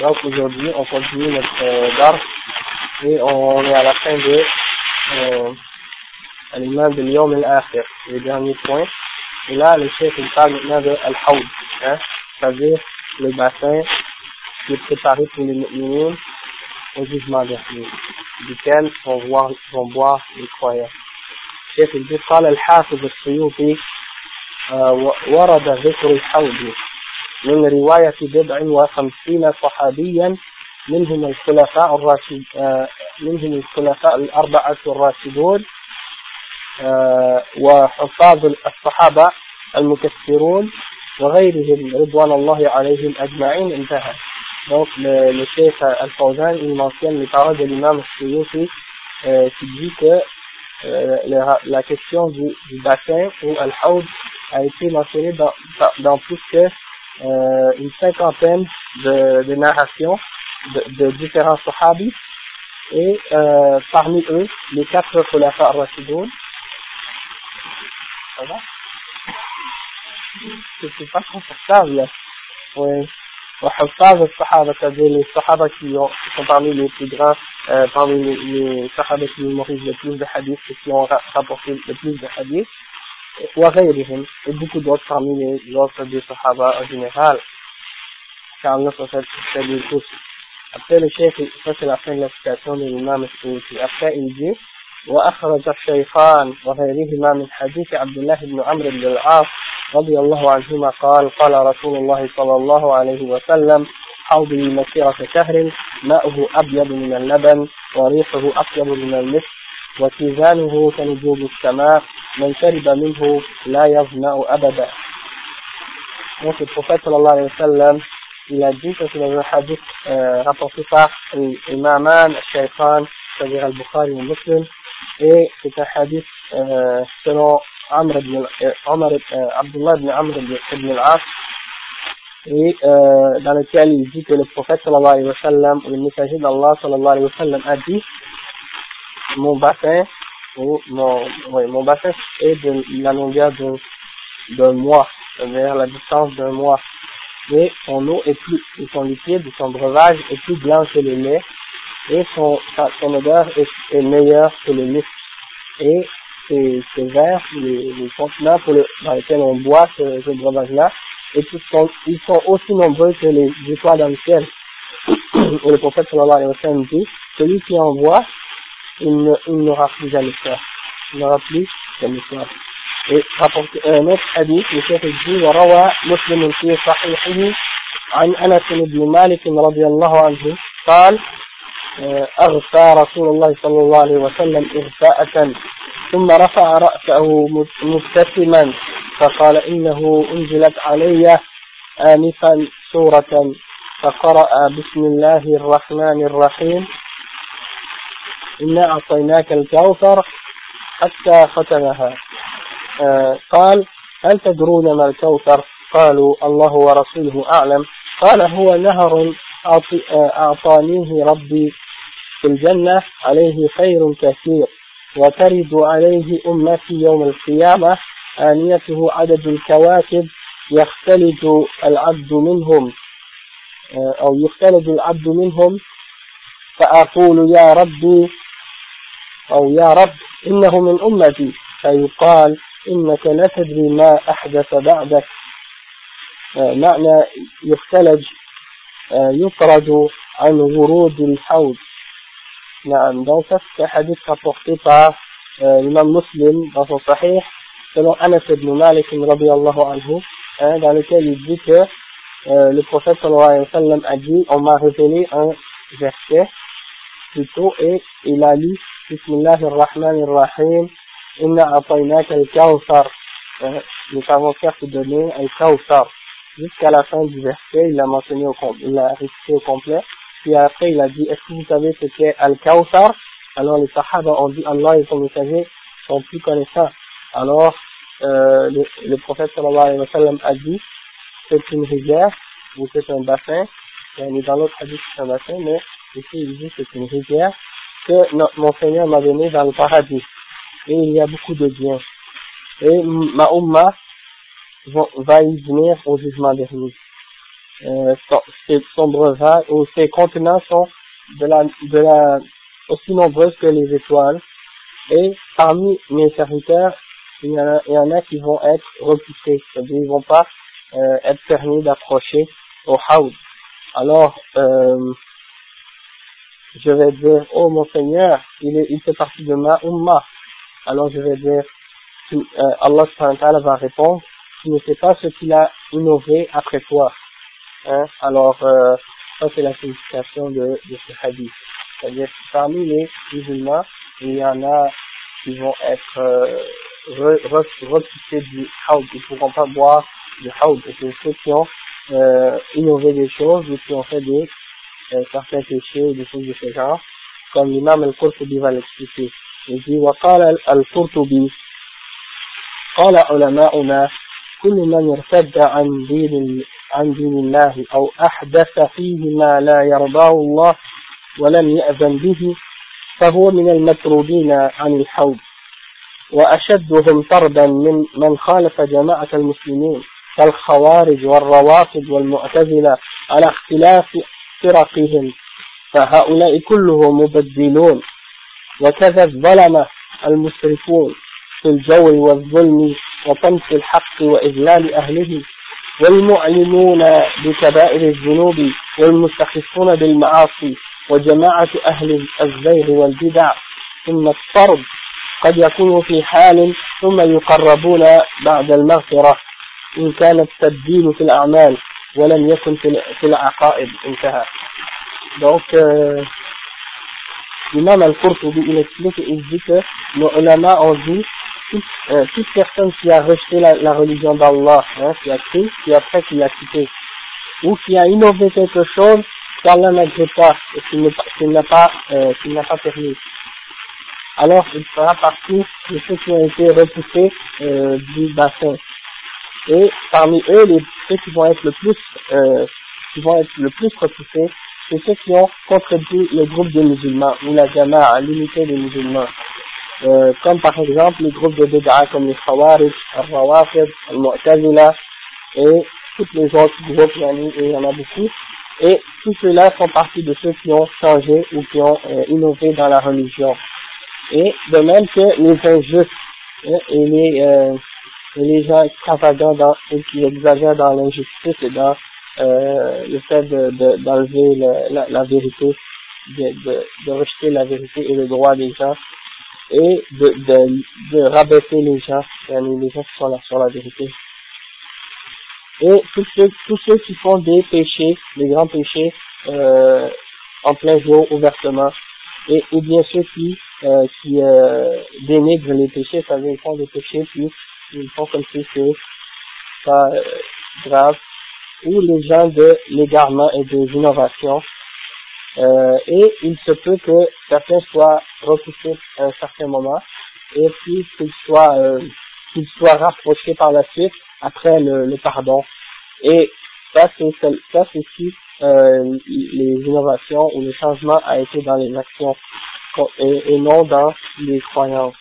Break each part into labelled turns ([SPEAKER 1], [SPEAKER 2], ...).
[SPEAKER 1] donc aujourd'hui on continue notre euh, dars et on est à la fin de euh, l'imam de l'Yom al-Akhir, le dernier point. Et là, le chef il parle maintenant de Al-Hawd, hein, c'est-à-dire le bassin qui est préparé pour les mu'minines au jugement dernier, duquel vont, voir, vont boire les croyants. الشيخ الجد قال الحافظ السيوطي ورد ذكر الحوض من رواية بضع وخمسين صحابيا منهم الخلفاء الراشد آه، منهم الخلفاء الأربعة الراشدون آه، وحفاظ الصحابة المكثرون وغيرهم رضوان الله عليهم أجمعين. انتهى. دونك الشيخ الفوزان المنصيان لتعرض الإمام السيوطي تجيك ك لا question du, du bassin ou الحوض a été mentionné dans, dans, dans plus que euh, une cinquantaine de, de narrations de, de différents sahabis et euh, parmi eux les quatre khulafa ar-Rashidoun ça va c'est pas confortable là oui وحفاظ الصحابة c'est-à-dire les sahaba qui, ont, qui sont parmi les plus grands, euh, parmi les, les sahaba qui mémorisent le plus de hadiths et qui ont rapporté le plus de hadiths, وغيرهم beaucoup d'autres parmi les autres des sahaba en général, car Allah fait les tous. Après le chef, ça c'est la fin de la citation de l'imam. Après il dit, وأخرج الشيخان وغيرهما من حديث عبد الله بن عمرو بن العاص رضي الله عنهما قال قال رسول الله صلى الله عليه وسلم حوضي مسيرة شهر ماؤه أبيض من اللبن وريحه أطيب من المسك وكيزانه كنجوم السماء من شرب منه لا يظمأ أبدا Donc le prophète sallallahu alayhi wa sallam, il a dit que c'est dans un hadith euh, rapporté par l'imam al-Shaytan, c'est-à-dire al-Bukhari ou Muslim, et c'est un hadith euh, selon Amr ibn, euh, Omar, euh, Abdullah ibn Amr ibn al-As, et euh, dans lequel il dit que le prophète sallallahu alayhi wa sallam, le messager d'Allah sallallahu alayhi wa sallam a dit mon bassin, oui, mon bassin est de la longueur d'un mois, c'est-à-dire la distance d'un mois. Mais son eau est plus, et son liquide, son breuvage est plus blanc que le lait, et son, son odeur est, meilleure que le lait. Et ces, ces verres, les, les pour le, dans lesquels on boit ce, ce breuvage-là, et ils sont, ils sont aussi nombreux que les étoiles dans le ciel. Et le prophète sallallahu alayhi wa sallam dit, celui qui en boit, il n'aura plus jamais peur. Il n'aura plus jamais peur. Et rapporté un autre hadith, le chef dit, وروى مسلم في صحيحه عن أنس بن مالك رضي الله عنه قال أغفى رسول الله صلى الله عليه وسلم إغفاءة ثم رفع رأسه مبتسما فقال إنه أنزلت علي آنفا سورة فقرأ بسم الله الرحمن الرحيم إنا أعطيناك الكوثر حتى ختمها. آه قال هل تدرون ما الكوثر؟ قالوا الله ورسوله أعلم. قال هو نهر أعطانيه ربي في الجنة عليه خير كثير. وترد عليه أمتي يوم القيامة آنيته عدد الكواكب يختلج العبد منهم. أو يختلج العبد منهم فأقول يا ربي أو يا رب إنه من أمتي فيقال إنك لا تدري ما أحدث بعدك. آه، معنى يختلج آه، يطرد عن ورود الحوض. نعم دونك في حديث رابورتي آه، الإمام مسلم في صحيح selon أنس بن مالك رضي الله عنه dans lequel il dit que le prophète صلى الله عليه وسلم a dit on m'a révélé un verset. Plutôt et il a lu Bismillah ar-Rahman ar-Rahim Inna ataynaka al-Kawthar. Nous avons faire te donner al-Kawthar. Jusqu'à la fin du verset il l'a mentionné au l'a récité au complet. Puis après il a dit est-ce que vous savez ce qu'est al-Kawthar? Alors les sahaba ont dit Allah et son messager sont plus connaissants. Alors euh, le, le prophète sallallahu alayhi wa sallam a dit c'est une rivière ou c'est un bassin. Dans l'autre hadith c'est un bassin mais ici il dit c'est une rivière que mon Seigneur m'a donné dans le paradis et il y a beaucoup de biens et ma va y venir au jugement dernier euh, son ses contenants sont de la, de la, aussi nombreuses que les étoiles. Et parmi mes serviteurs, il y en a, il y en a qui vont être repoussés, c'est-à-dire ils vont pas euh, être permis d'approcher au haoud. Alors, euh, je vais dire, oh mon Seigneur, il, est, il fait partie de ma umma. Alors je vais dire, tu, euh, Allah va répondre, tu ne sais pas ce qu'il a innové après toi. Hein? Alors, euh, ça c'est la signification de, de ce hadith. C'est-à-dire parmi les musulmans, il y en a qui vont être euh, repoussés du haoud, ils ne pourront pas boire du haoud. C'est ceux qui ont euh, innové des choses ou qui ont fait des certains péchés ou des choses de ce genre, comme l'imam al-Qurtubi va l'expliquer. Il dit, وقال القرطبي قال علماؤنا كل من ارتد عن دين عن دين الله أو أحدث فيه ما لا يرضاه الله ولم يأذن به فهو من المطرودين عن الحوض وأشدهم طردا من من خالف جماعة المسلمين كالخوارج والروافض والمعتزلة على اختلاف فرقهم فهؤلاء كلهم مبدلون وكذا الظلمة المسرفون في الجور والظلم وطمس الحق وإذلال أهله والمعلنون بكبائر الذنوب والمستخفون بالمعاصي وجماعة أهل الزيغ والبدع. ثم الطرد قد يكون في حال ثم يقربون بعد المغفرة إن كان التبديل في الأعمال. ولم يكن في العقائد انتهى donc euh, l'imam al-Qurtubi il explique il dit que nos ulama ont dit toute, euh, toute personne qui a rejeté la, la religion d'Allah, hein, qui a cru, puis après qui a quitté, ou qui a innové quelque chose qu'Allah n'agrée pas, et qu'il n'a pas, euh, qu'il n'a pas permis. Alors, il fera partie de ceux qui ont été repoussés euh, du bassin. Et parmi eux, les, ceux qui vont être le plus, euh, qui vont être le plus repoussés, c'est ceux qui ont contredit le groupe des musulmans, ou la jama'a, l'unité des musulmans. Euh, comme par exemple les groupes de bid'a comme les Khawarij, Al-Rawafid, Al-Mu'tazila et tous les autres groupes, il y en a beaucoup. Et tous ceux-là font partie de ceux qui ont changé ou qui ont euh, innové dans la religion. Et de même que les injustes hein, et, les, euh, et les gens extravagants dans, et qui exagèrent dans l'injustice et dans euh, le fait d'enlever de, la, la, vérité, de, de, de rejeter la vérité et le droit des gens et de, de, de rabaisser les gens, les gens qui sont là sur la vérité. Et tous ceux, tous ceux qui font des péchés, des grands péchés, euh, en plein jour, ouvertement, et ou bien ceux qui, euh, qui euh, dénigrent les péchés, ça veut dire font des péchés, puis ils font comme si c'est pas euh, grave, ou les gens de l'égarement et des innovations, euh, et il se peut que certains soient repoussés à un certain moment, et puis qu'ils soient, euh, qu'ils soient rapprochés par la suite après le, le pardon. Et ça c'est ça c'est si les innovations ou les changements a été dans les actions et, et non dans les croyances.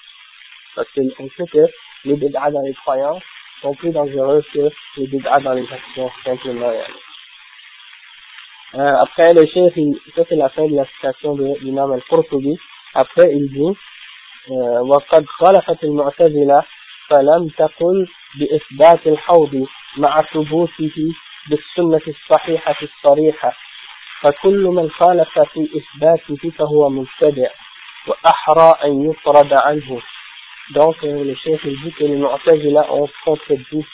[SPEAKER 1] Parce qu'on sait que les bid'as dans les croyances sont plus dangereux que les bid'as dans les actions, simplement. Euh, après, le chef, ça c'est la fin de la citation de l'imam al-Qurtubi. Après, il dit, euh, وقد خالفت المعتزلة فلم تقل بإثبات الحوض مع ثبوته بالسنة الصحيحة الصريحة فكل من خالف في إثباته فهو مبتدع وأحرى أن يطرد عنه donc le chef dit que les Mu'tazila ont contredit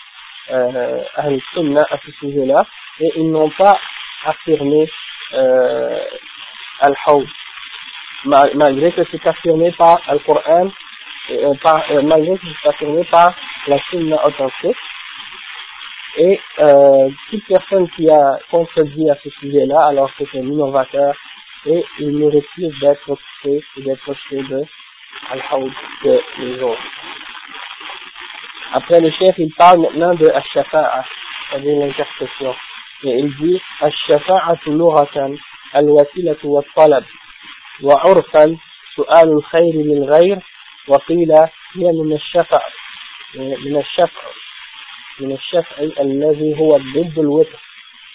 [SPEAKER 1] euh, Ahl-Sunnah à ce sujet-là et ils n'ont pas affirmé euh, Al-Hawd. Malgré que c'est affirmé par Al-Qur'an euh, euh, malgré que c'est affirmé par la Sunna authentique et euh, toute personne qui a contredit à ce sujet-là, alors c'est un innovateur, et il mérite d'être occupé et d'être occupé de Al-Hawd que les autres. Après le chef, il parle maintenant de Ash-Shafa'a, c'est-à-dire l'intercession. Et il dit Ash-Shafa'atu lughatan al-wasilatu wa-talab وعرفا سؤال الخير للغير وقيل هي من الشفع من الشفع من الشفع الذي هو ضد الوتر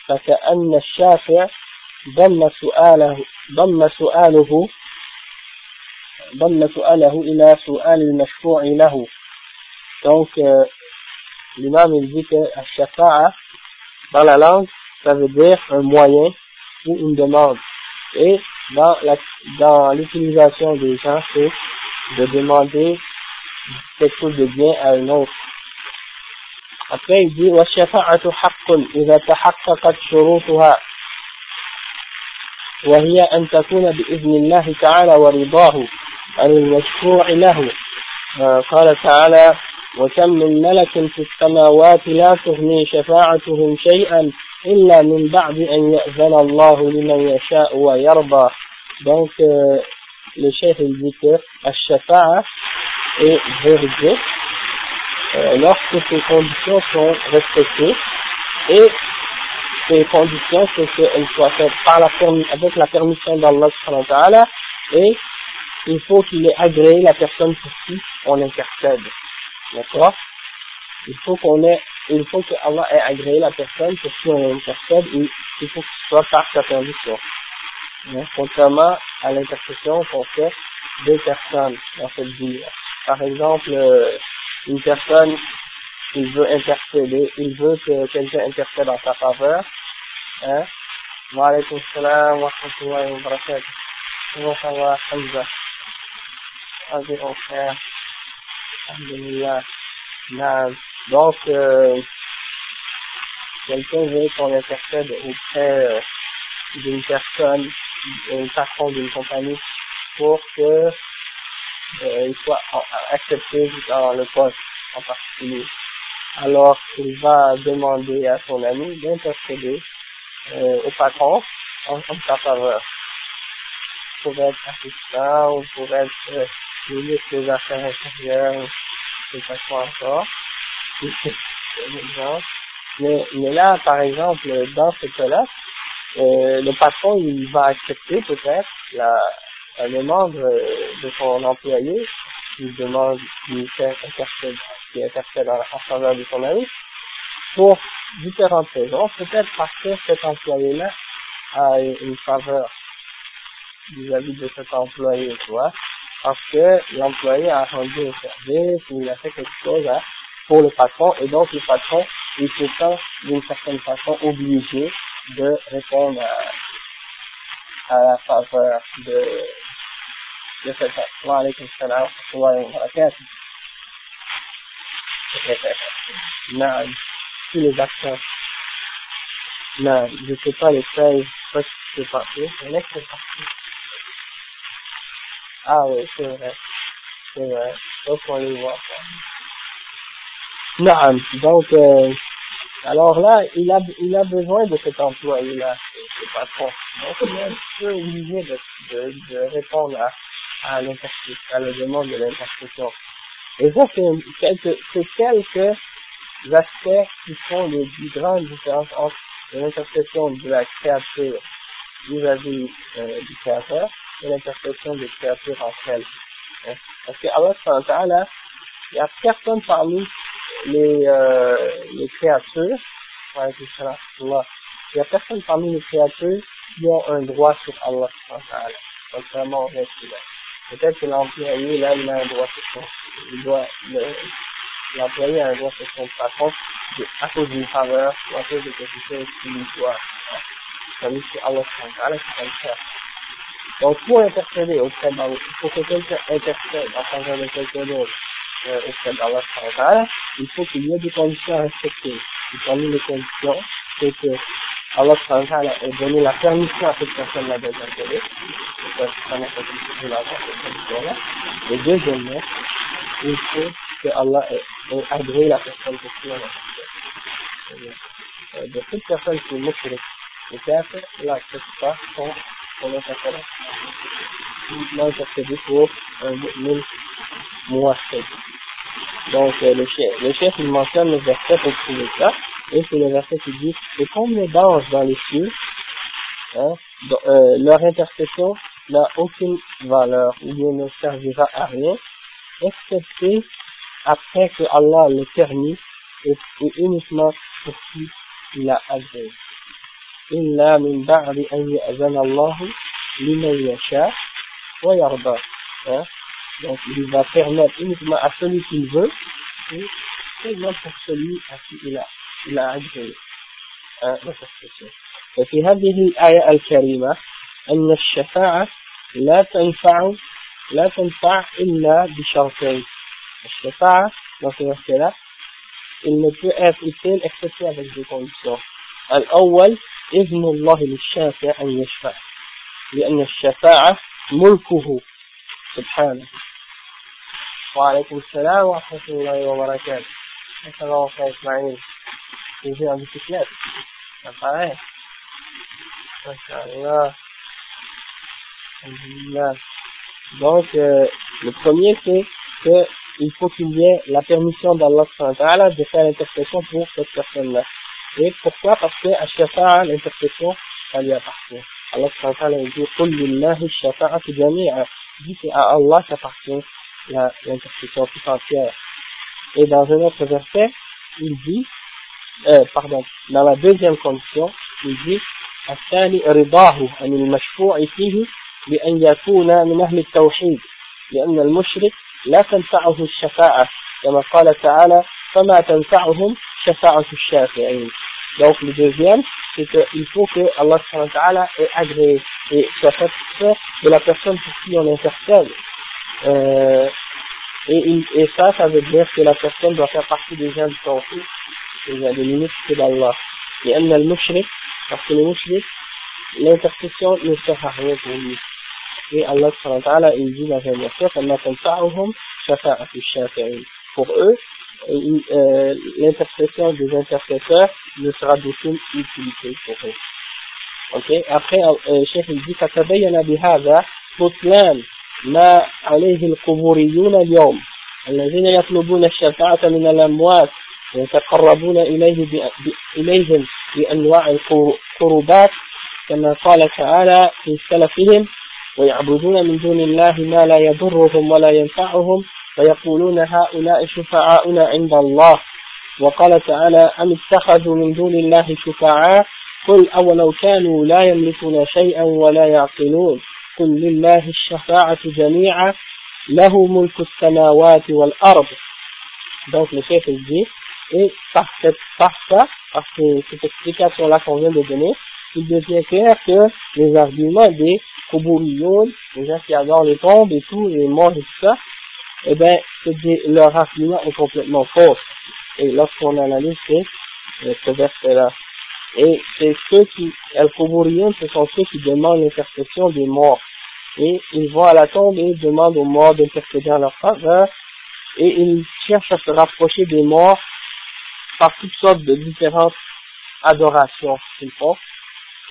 [SPEAKER 1] فكأن الشافع ضم سؤاله ضم سؤاله ضم سؤاله إلى سؤال المشفوع له donc euh, l'imam il dit que shafa'a dans la langue ça veut dire un moyen ou une demande et dans la dans l'utilisation des gens c'est de demander quelque chose de bien à un autre Après, il dit, والشفاعة حق إذا تحققت شروطها وهي أن تكون بإذن الله تعالى ورضاه عن المشروع له. قال تعالى وكم من ملك في السماوات لا تغني شفاعتهم شيئا إلا من بعد أن يأذن الله لمن يشاء ويرضى. Donc euh, le chef il dit الشفاعة euh, lorsque ces conditions sont respectées et ces conditions c'est qu'elles soient faites par la avec la permission d'Allah et il faut qu'il ait agréé la personne pour qui on intercède. D'accord? Il faut qu'on ait, il faut que Allah ait agréé la personne pour qui on intercède et il faut que ce soit par sa permission. Hein? Contrairement à l'intercession qu'on fait deux personnes dans cette vie. Par exemple, euh, une personne, il veut intercéder, il veut que quelqu'un intercède en sa faveur, hein, wa alaykum salam wa rahmatullahi wa barakatuh. Comment ça va, Hamza? Vas-y, mon frère. Alhamdulillah. Donc, euh, quelqu'un veut qu'on intercède auprès euh, d'une personne, d'un patron d'une compagnie, pour que euh, il soit accepté dans le poste en particulier. Alors, il va demander à son ami d'intercéder euh, au patron en, en sa faveur. Pour être assistant ou pour être euh, ministre des Affaires intérieures, je ne sais pas encore. mais, mais là, par exemple, dans ce cas-là, euh, le patron, il va accepter peut-être la, la demande de son employé, qui demande, qui fait intercède, qui en, faveur de son ami, pour différentes raisons. Peut-être parce que cet employé-là a une faveur vis-à-vis de cet employé, tu vois, parce que l'employé a rendu un service, il a fait quelque chose hein, pour le patron, et donc le patron, il se sent d'une certaine façon obligé de répondre à, la faveur de, de cette personne. Non, tous les acteurs. Non, je sais pas les feuilles, pas ce qui s'est passé. Sont partis. Ah oui, c'est vrai. C'est vrai. Donc on les voit. Non, donc, euh, alors là, il a, il a besoin de cet employé-là, ce patron. Donc il est un peu obligé de, de, répondre à, à à la demande de l'intercession. Et ça, c'est quelques, aspects qui font les plus grandes différences entre l'intercession de la créature vis-à-vis euh, du créateur et l'intercession des créatures entre elles. Hein. Parce que Allah, il n'y a personne parmi les, euh, les créatures, il n'y a personne parmi les créatures qui ont un droit sur Allah, contrairement au reste Peut-être que l'employé, là, il a un droit sur son, il doit, l'employé a un droit sur son patron, à cause d'une faveur, ou à cause de quelque chose qui lui doit, comme si Allah, qui peut le faire. Donc, pour intercéder auprès d'Allah, pour que quelqu'un intercède en faveur de quelqu'un d'autre, euh, auprès d'Allah, il faut qu'il y ait des conditions à respecter. Et parmi les conditions, c'est que Allah ait donné la permission à cette personne-là d'intercéder. Et deuxièmement, il faut que Allah ait agréé la personne pour qui on a De toute personne qui est mushrik, le il n'accepte pas son, son intercellation. Il intercédé pour un mu'min muwahid. Donc, euh, le chef, le chef, il mentionne le verset pour trouver ça, et c'est le verset qui dit, et comme les d'anges dans les cieux, hein, euh, leur intercession n'a aucune valeur, ou bien ne servira à rien, excepté après que Allah l'ait permis, et, et uniquement pour qui il a agréé. إلا من بعد أن يأذن الله لمن يشاء ويرضى hein? donc il va permettre uniquement à celui qu'il veut et seulement pour celui à qui il a, agréé hein, وفي هذه الآية الكريمة أن الشفاعة لا تنفع لا تنفع إلا بشرطين. الشفاعة dans ce verset-là il ne peut être utile excepté الأول إذن الله للشافع أن يشفع. لأن الشفاعة ملكه. سبحانه. وعليكم السلام ورحمة الله وبركاته. السلام عليكم baiser en bicyclette. Ça paraît. Donc, euh, le premier, c'est qu'il faut qu'il y ait la permission d'Allah de faire l'intercession pour cette personne-là. Et pourquoi? Parce que à Shafa'a, l'intercession, ça lui appartient. Allah dit « Qul lillahi shafa'atu jami'a » dit c'est à Allah qu'appartient l'intercession tout entière. Et dans un autre verset, il dit euh, pardon, dans la deuxième condition, il dit الثاني رضاه عن المشفوع فيه بأن يكون من أهل التوحيد لأن المشرك لا تنفعه الشفاعة كما قال تعالى فما تنفعهم شفاعة الشافعين donc le deuxième c'est qu'il faut que Allah ait agréé et soit satisfait de la personne pour qui on intercède euh, et, et ça ça veut dire que la personne doit faire partie des gens du tawhid des ministres d'Allah et elle le mushrik parce que le mushrik l'intercession ne sert à rien pour lui et Allah il dit dans un verset pour eux euh, l'intercession des intercesseurs ne sera d'aucune utilité pour eux. Ok, après, euh, Cheikh il dit, فتبين بهذا بطلان ما عليه القبوريون اليوم الذين يطلبون الشفاعة من الأموات ويتقربون إليه إليهم بأنواع القربات كما قال تعالى في سلفهم ويعبدون من دون الله ما لا يضرهم ولا ينفعهم ويقولون هؤلاء شفعاؤنا عند الله. وقال تعالى أم اتخذوا من دون الله شفعاء؟ قل أولو كانوا لا يملكون شيئا ولا يعقلون. قل لله الشفاعة جميعا له ملك السماوات والأرض. Donc le chef dit et par, cette, par ça par cette explication là qu'on vient de donner il devient clair que les arguments des Kobouriyoun, les gens qui adorent les tombes et tout, les morts et tout ça, eh bien, leur argument est complètement faux. Et lorsqu'on analyse euh, ce verset-là, et c'est ceux qui, ce sont ceux qui demandent l'intercession des morts. Et ils vont à la tombe et demandent aux morts d'intercéder en leur faveur, et ils cherchent à se rapprocher des morts par toutes sortes de différentes adorations qu'ils font,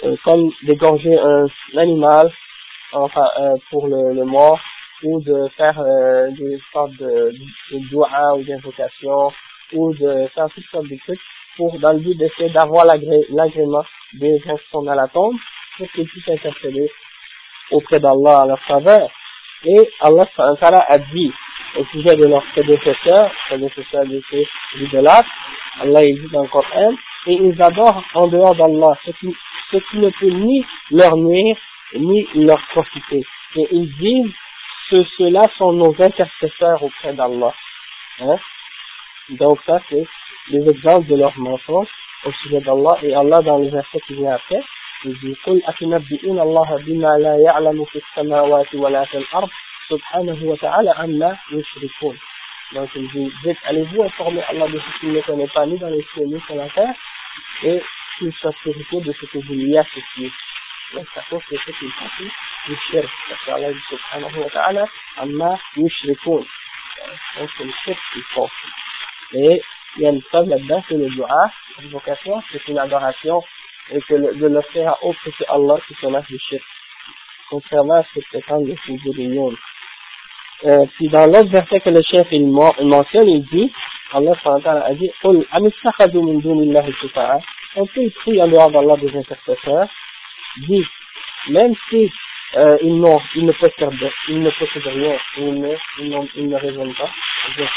[SPEAKER 1] euh, comme d'égorger un animal, enfin, euh, pour le, le mort, ou de faire euh, des sortes de, de ou d'invocation, ou de faire toutes sortes de trucs pour, dans le but d'essayer d'avoir l'agrément des gens qui sont dans la tombe, pour qu'ils puissent intercéder auprès d'Allah à leur faveur. Et Allah a dit au sujet de leurs prédécesseurs, prédécesseurs de ces idolâtres, Allah il dit dans le Coran, et ils adorent en dehors d'Allah ce qui, ce qui ne peut ni leur nuire, ni leur profiter. Et ils disent que ceux-là sont nos intercesseurs auprès d'Allah. Hein? Donc ça c'est les exemples de leurs mensonges au sujet d'Allah et Allah dans les versets qui viennent après il dit قل أتنبئون الله بما لا يعلم في السماوات ولا في الأرض subhanahu wa ta'ala amma yusrifun. Donc vous dites, allez-vous informer Allah de ce qu'il ne connaît pas ni dans les cieux ni sur la terre et qu'il soit purifié de ce que vous lui associez. Donc ça pose que c'est une partie du shirk. Parce qu'Allah dit subhanahu wa ta'ala amma yusrifun. Donc c'est le shirk qui font. Et il y a une preuve là-dedans, c'est le dua, l'invocation, c'est une adoration et que le, de le faire à autre que Allah qui se lâche du shirk. Contrairement à ce que prétendent les figurines. Euh, puis dans l'autre verset que le chef il, mentionne, il dit, Allah a dit, on peut prier en dehors d'Allah des intercesseurs, dit, même si euh, ils, ils, ne possèdent, ils ne possèdent rien, ils ne, ils, ne, ils ne raisonnent pas,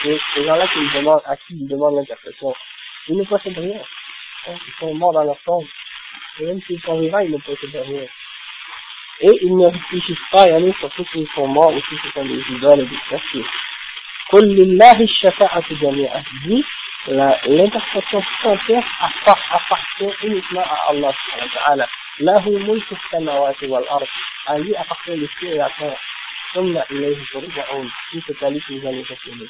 [SPEAKER 1] c'est ces gens-là qui demandent, à qui ils demandent l'intercession, ils ne possèdent rien, hein, ils sont morts dans leur tombe, et même s'ils sont vivants, ils ne possèdent rien et ils ne réfléchissent pas à aller sur ceux qui sont morts ou ceux qui sont des idoles et des cassiers. Dit, l'intercession tout entière appartient uniquement à Allah subhanahu wa ta'ala. Lahu mulku samawati wal ard. À lui appartient le ciel et la terre. Summa ilayhi turja'un. Puis c'est à lui que vous allez retourner.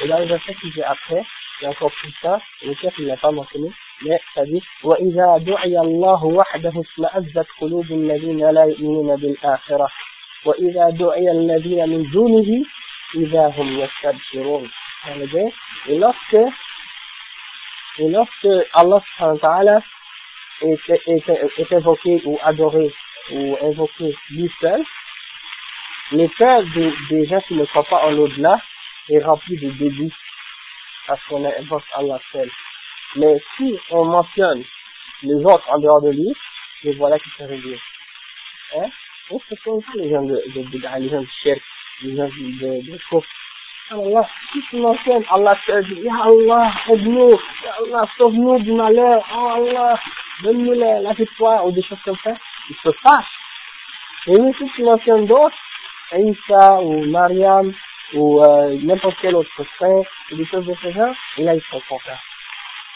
[SPEAKER 1] Et dans le verset qui vient après, et encore plus tard, le chef ne l'a pas mentionné, dit وإذا دعي الله وحده اسمأزت قلوب الذين لا يؤمنون بالآخرة وإذا دعي الذين من دونه إذا هم يستبشرون et lorsque et lorsque Allah est, est, est invoqué ou adoré ou invoqué lui seul, les cœurs des, des gens qui ne croient pas en l'au-delà est rempli de dégoût parce qu'on invoque Allah seul. Mais si on mentionne les autres en dehors de lui, les voilà qui se réduisent. Hein? C'est comme ça les gens de, de, les gens de shirk, les gens de, de, de Allah, si tu mentionnes Allah seul, dit, Ya Allah, aide-nous, Ya Allah, sauve-nous du malheur, oh Allah, donne-nous la, la victoire, ou des choses comme ça, ils se fâchent. Et même si tu mentionnes d'autres, Isa ou Mariam ou euh, n'importe quel autre saint, ou des choses de ce genre, et là ils sont contents.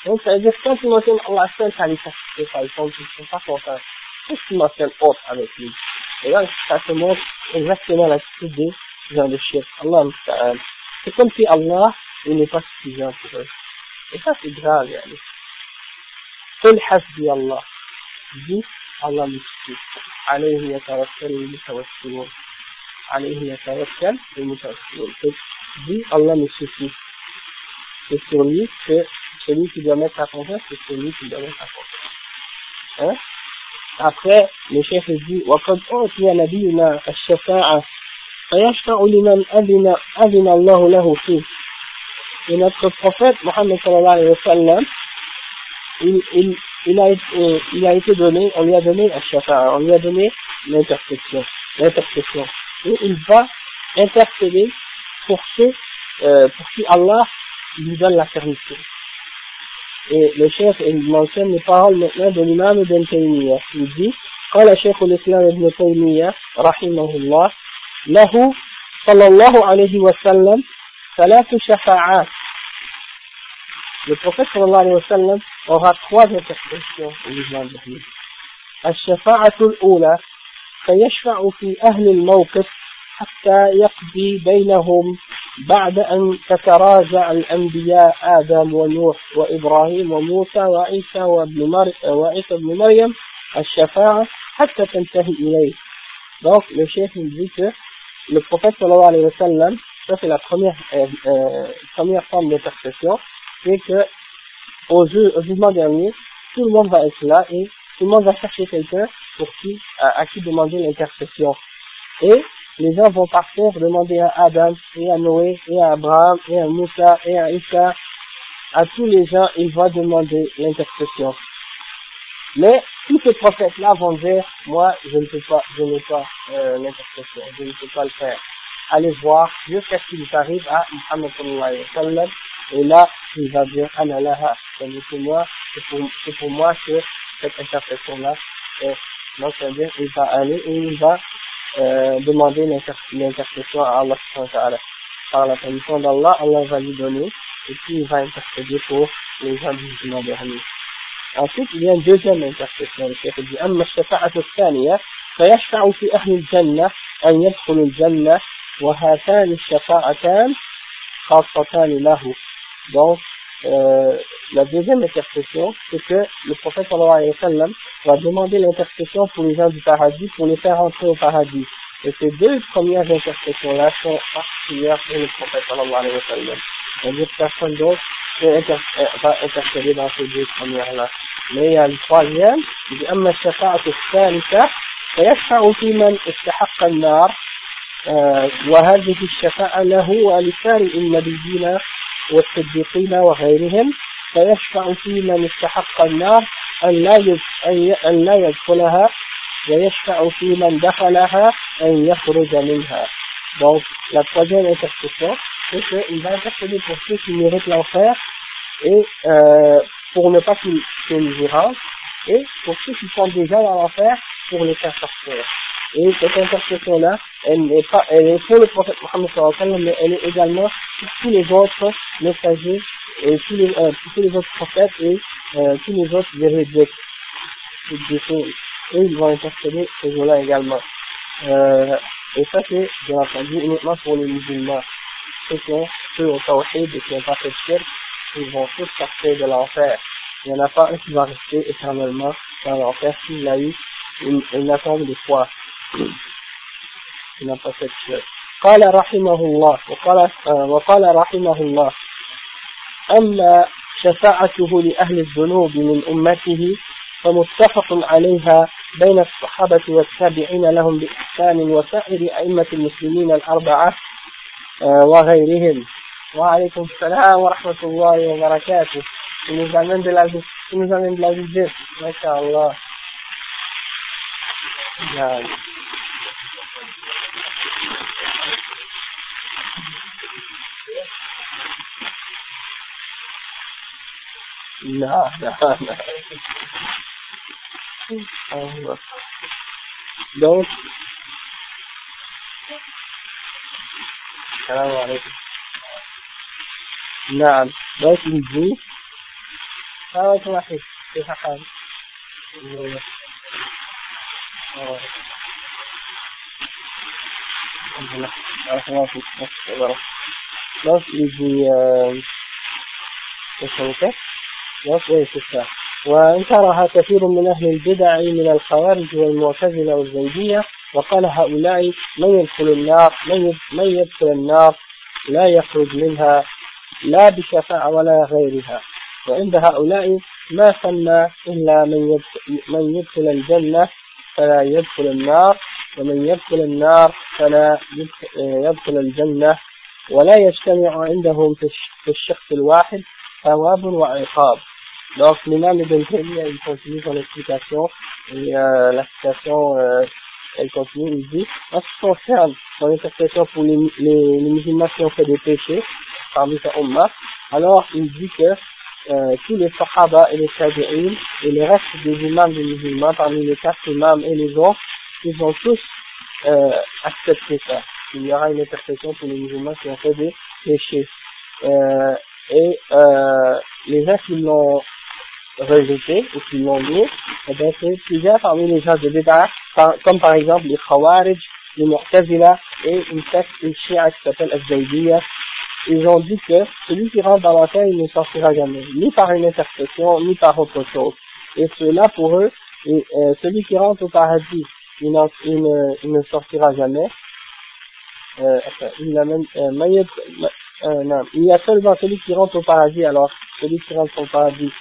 [SPEAKER 1] Donc ça veut dire que quand tu mentionnes Allah seul, ça les satisfait pas, ils sont, ils sont pas contents. Qu'est-ce que tu mentionnes autre avec lui Et là, ça te montre exactement l'attitude des gens de shirk. Allah C'est comme si Allah, il n'est pas suffisant pour eux. Et ça c'est grave, yani. قل حسبي الله دي الله مستي عليه يتوكل المتوكلون عليه يتوكل المتوكلون dit Allah me suffit. C'est sur lui que celui qui doit mettre sa confiance, c'est sur lui qui doit mettre sa confiance. Hein? Après, le chef dit, وقد أعطي نبينا الشفاعة فيشفع لمن أذن, أذن الله له فيه. Et notre prophète, Mohammed sallallahu alayhi wa sallam, il, il, il, a, euh, il a été donné, on lui a donné un shafa'a, on lui a donné l'intercession, l'intercession. Et il va intercéder pour ceux, euh, pour qui Allah lui donne la permission. Et le chef, mentionne les paroles maintenant de l'imam Ibn Taymiyyah. Il dit, قال شيخ الإسلام ابن تيمية رحمه الله له صلى الله عليه وسلم ثلاث شفاعات le prophète sallallahu alayhi wa sallam aura trois interprétations au de Hadith. الشفاعة الأولى فيشفع في أهل الموقف حتى يقضي بينهم بعد أن تتراجع الأنبياء آدم ونوح وإبراهيم وموسى وعيسى وابن مر... وعيسى ابن مريم الشفاعة حتى تنتهي إليه. Donc le chef nous dit que le prophète sallallahu alayhi wa sallam, ça c'est la première, euh, euh, première forme d'intercession, c'est que au, jeu, au jugement dernier, tout le monde va être là et tout le monde va chercher quelqu'un pour qui, à, à qui demander l'intercession. Et les gens vont partir demander à Adam et à Noé et à Abraham et à Moussa et à Issa à tous les gens, il va demander l'intercession. Mais tous ces prophètes-là vont dire, moi, je ne peux pas, je n'ai pas euh, l'intercession, je ne peux pas le faire. Allez voir jusqu'à ce qu'il arrive à Muhammad sallallahu et là, il va dire, analaha, c'est pour moi, c'est pour, c'est pour moi que cette intercession-là est, donc c'est-à-dire, il va aller et il va euh, demander l'intercession à Allah wa. Par la permission d'Allah, Allah va lui donner, et puis il va intercéder pour les gens du jugement dernier. Ensuite, il y a une deuxième intercession. Le chef dit, أما الشفاعة الثانية فيشفع في أهل الجنة أن يدخلوا الجنة وهاتان الشفاعتان خاصتان له. Donc, euh, la deuxième intercession, c'est que le prophète sallallahu alayhi wa sallam va demander l'intercession pour les gens du paradis pour les faire entrer au paradis. Et ces deux premières intercessions-là sont particulières pour le prophète sallallahu alayhi wa sallam. C'est-à-dire que personne d'autre va intercéder dans ces deux premières-là. Mais il y a le troisième, il dit أما الشفاعة الثالثة فيشفع في من استحق النار وهذه الشفاعة له ولسائر النبيين والصديقين وغيرهم فيشفع في من استحق النار أن لا أن لا يدخلها ويشفع في من دخلها أن يخرج منها. Donc, la troisième intercession, c'est qu'il va intercéder pour ceux qui méritent l'enfer et euh, pour ne pas qu'ils y rentrent, et pour ceux qui sont déjà dans l'enfer, pour les faire sortir. Et cette intercession-là, elle n'est pas, elle est pour le prophète Mohammed mais elle est également pour tous les autres messagers, et tous les, euh, autres prophètes et euh, tous les autres véridiques. Et ils vont intercéder ces jours-là également. Euh, et ça c'est, bien entendu, uniquement pour les musulmans. Ceux qui ont, ceux au tawhid et qui n'ont pas fait de ils vont tous sortir de l'enfer. Il n'y en a pas un qui va rester éternellement dans l'enfer s'il a eu une, une attente de foi. قال رحمه الله وقال, وقال رحمه الله أما شفاعته لأهل الذنوب من أمته فمتفق عليها بين الصحابة والتابعين لهم بإحسان وسائر أئمة المسلمين الأربعة وغيرهم. وعليكم السلام ورحمة الله وبركاته. Nous amène de la, nous amène de. لا لا لا. الله دور السلام عليكم. نعم. دور نجي السلام عليكم أخي. كيف حالك؟ لا في في الشركات il dit, euh, وانكرها كثير من أهل البدع من الخوارج والمعتزلة والزيدية وقال هؤلاء من يدخل النار من يدخل النار لا يخرج منها لا بشفاعة ولا غيرها. وعند هؤلاء ما سمى إلا من من يدخل الجنة فلا يدخل النار ومن يدخل النار فلا يدخل الجنة ولا يجتمع عندهم في الشخص الواحد Donc, l'imam Ibn Taymiyyah, il continue son explication, et euh, la citation, euh, elle continue, il dit, en ce qui concerne son interprétation pour les, musulmans qui ont fait des péchés, parmi sa ummah, alors il dit que euh, tous les sahaba et les tabi'in, et les restes des imams des musulmans, parmi les quatre imams et les autres, ils ont tous euh, accepté ça. Il y aura une interprétation pour les musulmans qui ont fait des péchés. Et euh, les gens qui l'ont rejeté ou qui l'ont nié, eh bien c'est plusieurs parmi les gens de Bida, comme par exemple les Khawarij, les Mu'tazila et une secte, une qui s'appelle al Ils ont dit que celui qui rentre dans l'enfer, il ne sortira jamais, ni par une interprétation, ni par autre chose. Et cela pour eux, euh, celui qui rentre au paradis, il, il, ne, il sortira jamais. Euh, il, amène, euh, euh, non, il y a seulement celui qui rentre au paradis, alors celui qui rentre au paradis,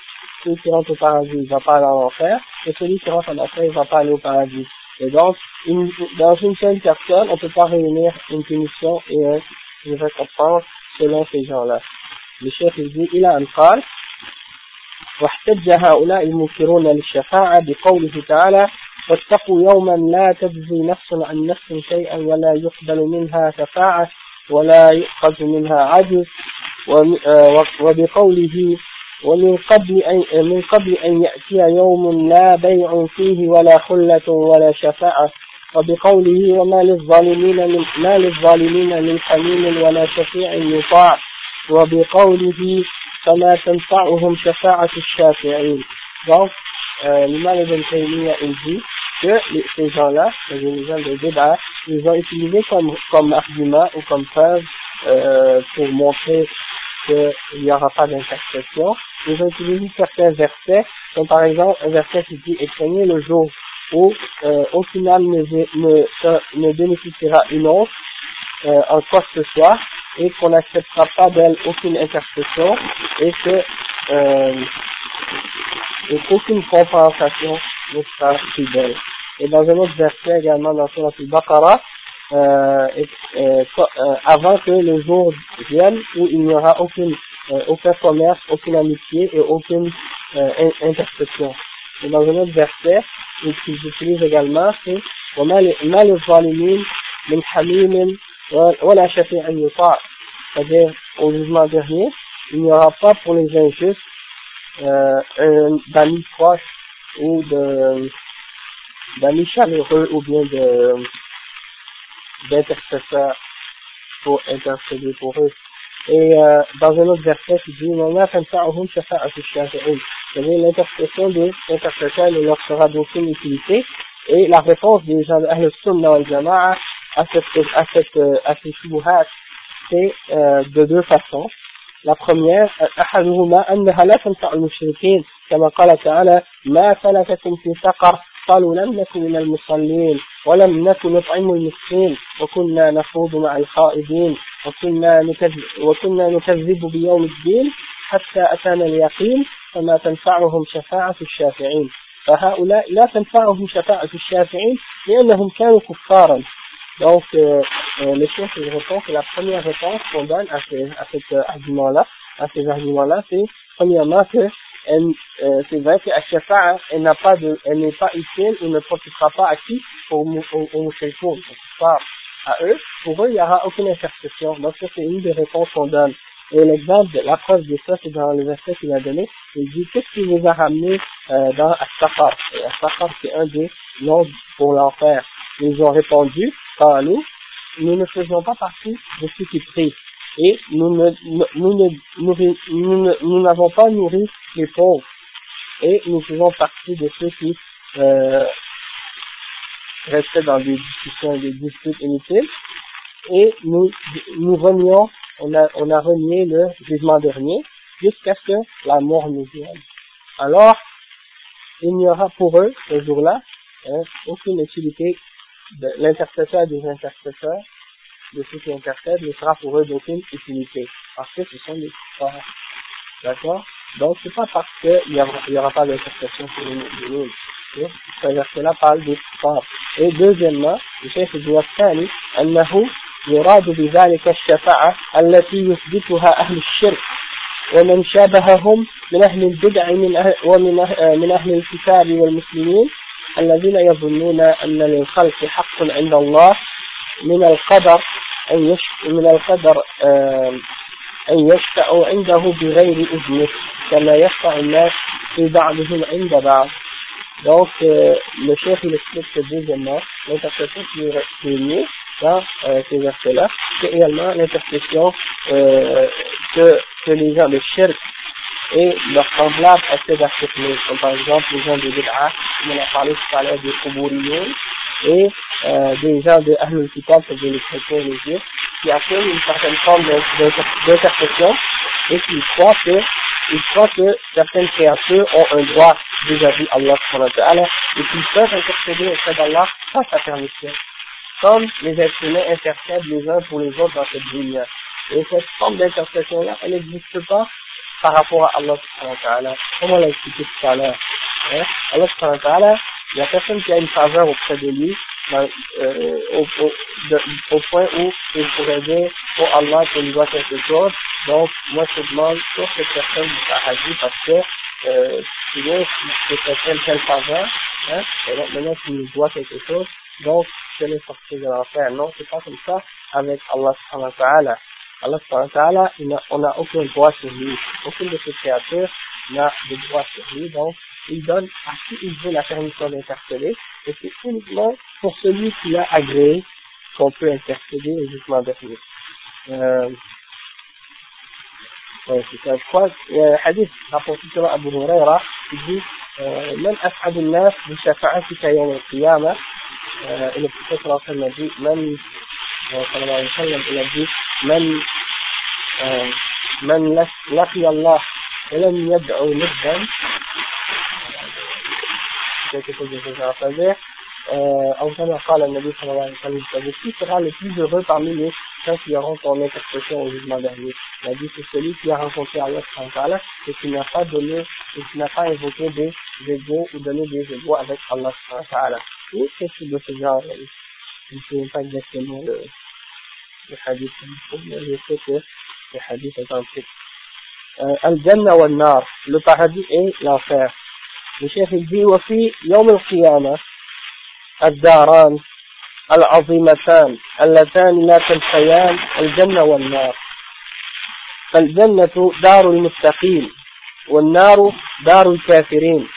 [SPEAKER 1] celui qui rentre au paradis, il va pas aller en enfer, et celui qui rentre en enfer, il va pas aller au paradis. Et donc, une, dans une seule personne, on peut pas réunir une punition et une récompense selon ces gens-là. الشيخ يجي إلى أن قال واحتج هؤلاء المنكرون للشفاعة بقوله تعالى واتقوا يوما لا تجزي نفس عن نفس شيئا ولا يقبل منها شفاعة ولا يؤخذ منها عجز وبقوله ومن قبل أن من قبل أن يأتي يوم لا بيع فيه ولا خلة ولا شفاعة. وبقوله وما للظالمين من ما للظالمين من حميم ولا شفيع يطاع. وبقوله فما تنفعهم شفاعة الشافعين. Donc euh, l'imam Ibn Taymiyyah il dit ces gens-là, les gens de Bid'a, ils ont utilisé comme, argument ou comme preuve euh, pour montrer qu'il n'y aura pas d'intercession, ils ont utilisé certains versets, comme par exemple un verset qui dit « Éteignez le jour où euh, aucune âme ne bénéficiera une autre euh, en quoi que ce soit, et qu'on n'acceptera pas d'elle aucune intercession, et que euh, et qu'aucune compensation ne sera fidèle. Et dans un autre verset également dans Surat al-Baqarah, euh, euh, euh, avant que le jour vienne où il n'y aura aucune, euh, aucun commerce, aucune amitié et aucune euh, intercession. Et dans un autre verset, qu'ils utilisent également, c'est وما للظالمين من حميم ولا شفيع يطاع c'est-à-dire au jugement dernier il n'y aura pas pour les injustes euh, un d'amis proche ou de d'amis chaleureux ou bien de d'intercesseurs pour intercéder pour eux. Et euh, dans un autre verset, il dit c'est-à-dire l'intercession des intercesseurs ne leur sera d'aucune utilité. Et la réponse des gens de Ahl Sunnah wal Jama'a à cette, à cette, à ces c'est euh, de deux façons. La première, أحدهما أنها لا تنفع المشركين كما قال تعالى ما سلككم في سقر قالوا لم نكن من المصلين ولم نكن نطعم المسكين وكنا نخوض مع الخائضين وكنا نكذب, وكنا نكذب بيوم الدين حتى أتانا اليقين فما تنفعهم شفاعة الشافعين فهؤلاء لا تنفعهم شفاعة الشافعين لأنهم كانوا كفارا Donc, euh, euh, le chef de réponse, la première réponse qu'on donne à, ces, à cet euh, argument-là, à ces arguments-là, c'est premièrement que euh, c'est vrai qu'à Shafa'a, elle n'a pas de, elle n'est pas utile ou ne profitera pas à qui Aux, aux, aux pas à eux. Pour eux, il n'y aura aucune intercession. Donc ça, c'est une des réponses qu'on donne. Et l'exemple, la preuve de ça, c'est dans le verset qu'il a donné. Il dit, qu'est-ce qui vous a ramené euh, dans As-Safar Et c'est un des noms pour l'enfer. Ils ont répondu, nous, nous ne faisons pas partie de ceux qui prient. Et nous ne, nous ne, nous, nous n'avons pas nourri les pauvres. Et nous faisons partie de ceux qui euh, restaient dans des discussions, des disputes inutiles. Et nous, nous renions, on a, on a renié le jugement dernier jusqu'à ce que la mort nous vienne. Alors, il n'y aura pour eux, ce jour-là, hein, aucune utilité l'intercesseur des intercesseurs, de ceux qui intercèdent, ne sera pour eux d'aucune utilité, parce que ce sont des kuffars. D'accord Donc, c'est pas parce qu'il n'y aura, aura pas d'intercession pour les musulmans. Ce verset-là parle des kuffars. Et deuxièmement, le chef dit الثاني أنه يراد بذلك الشفاعة التي يثبتها أهل الشرك ومن شابههم من أهل البدع من أهل ومن أهل من أهل الكتاب والمسلمين الذين يظنون أن للخلق حق عند الله من القدر أن يش من القدر أن يشفعوا عنده بغير إذنه كما يشفع الناس في بعضهم عند بعض Donc, euh, le chef il explique que deuxièmement, l'interprétation qui est liée dans euh, ces versets-là, c'est également l'interprétation euh, que, que les gens de shirk et leurs semblables essaient d'affirmer, comme par exemple les gens de Bid'a, comme on a parlé tout à l'heure des Koubouriyoun, et euh, des gens de Ahlul Kitab, c'est-à-dire les chrétiens et les juifs, qui affirment une certaine forme d'interprétation et qui croient que ils croient que certaines créatures ont un droit vis-à-vis Allah et qu'ils peuvent intercéder auprès d'Allah sans sa permission. Comme les êtres humains intercèdent les uns pour les autres dans cette vie Et cette forme d'intercession-là, elle n'existe pas par rapport à Allah subhanahu wa ta'ala, comme on l'a expliqué tout à l'heure. Hein? Allah subhanahu wa ta'ala, il y a personne qui a une faveur auprès de lui euh, au, point où il pourrait dire oh Allah tu me dois quelque chose donc moi je demande sur cette personne du paradis parce que euh, tu viens que c'est tel tel faveur hein, et donc maintenant tu me dois quelque chose. Donc je vais sortir de l'enfer? Non c'est pas comme ça avec Allah subhanahu wa ta'ala Allah subhanahu wa ta'ala on n'a aucun droit sur lui aucune de ses créatures n'a de droit sur lui donc il donne à qui il veut la permission d'interpeller, et c'est uniquement pour celui qui l'a agréé qu'on peut intercéder au jugement dernier. Euh, ouais, c'est ça, je crois, il y a un hadith rapporté sur Abu Huraira qui dit من أسعد الناس بشفاعتك يوم القيامة et le prophète sallallahu alayhi wa sallam a dit من صلى الله عليه وسلم il a dit من من لقي الله ولم يدعو ندا quelque chose de ce genre. C'est-à-dire, euh, قال النبي صلى الله عليه وسلم, qui sera le plus heureux parmi les gens qui auront son intercession au jugement dernier Il a dit c'est celui qui a rencontré Allah et qui n'a pas donné, et qui n'a pas invoqué des égaux ou donné des égaux avec Allah ou quelque chose de ce genre. Je ne sais pas exactement le, le hadith, mais je sais que le hadith est truc. Euh, Al-Jannah wa nar le paradis et l'enfer. الشيخ الدي وفي يوم القيامة الداران العظيمتان اللتان لا تنسيان الجنة والنار. فالجنة دار المتقين والنار دار الكافرين.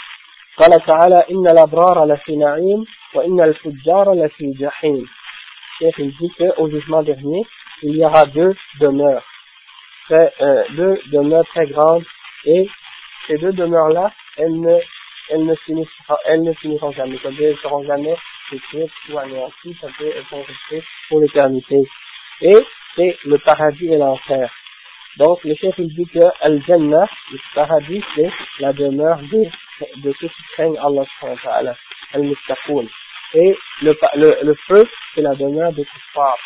[SPEAKER 1] قال تعالى إن الأبرار لفي نعيم وإن الفجار لفي جحيم الشيخ il dit qu'au jugement dernier, il y aura deux demeures, très, euh, deux demeures très grandes, et ces deux demeures-là, elles ne elles ne finiront, elles ne finiront jamais. C'est-à-dire, elles seront jamais détruites ou anéanties, c'est-à-dire, elles vont rester pour l'éternité. Et c'est le paradis et l'enfer. Donc, le chef, il dit que Al-Jannah, le paradis, c'est la demeure de, de ceux qui craignent Allah subhanahu wa ta'ala, Al-Mustaqoun. Et le, le, feu, c'est la demeure des kuffars.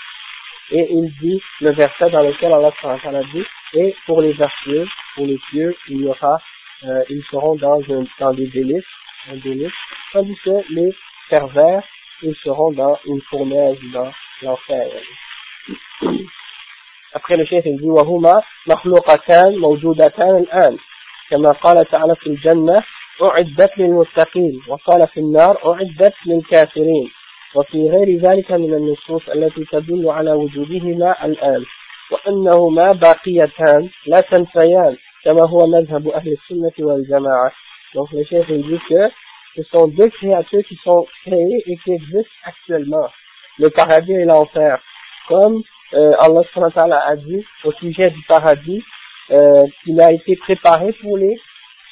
[SPEAKER 1] Et il dit, le verset dans lequel Allah subhanahu wa dit, et pour les vertueux, pour les pieux, il y aura euh, ils seront dans, un, dans des délices, un délice, tandis que les pervers, ils seront dans une fournaise, dans l'enfer. Après le chef il وهما مخلوقتان موجودتان الآن. كما قال تعالى في الجنة أعدت للمتقين وقال في النار أعدت للكافرين. وفي غير ذلك من النصوص التي تدل على وجودهما الآن. وأنهما باقيتان لا تنفيان كما هو مذهب أهل السنة والجماعة. Donc le chef il dit que ce sont deux créatures qui sont créées et qui existent actuellement. Le paradis et l'enfer. Comme euh, Allah a dit au sujet du paradis euh, qu'il a été préparé pour les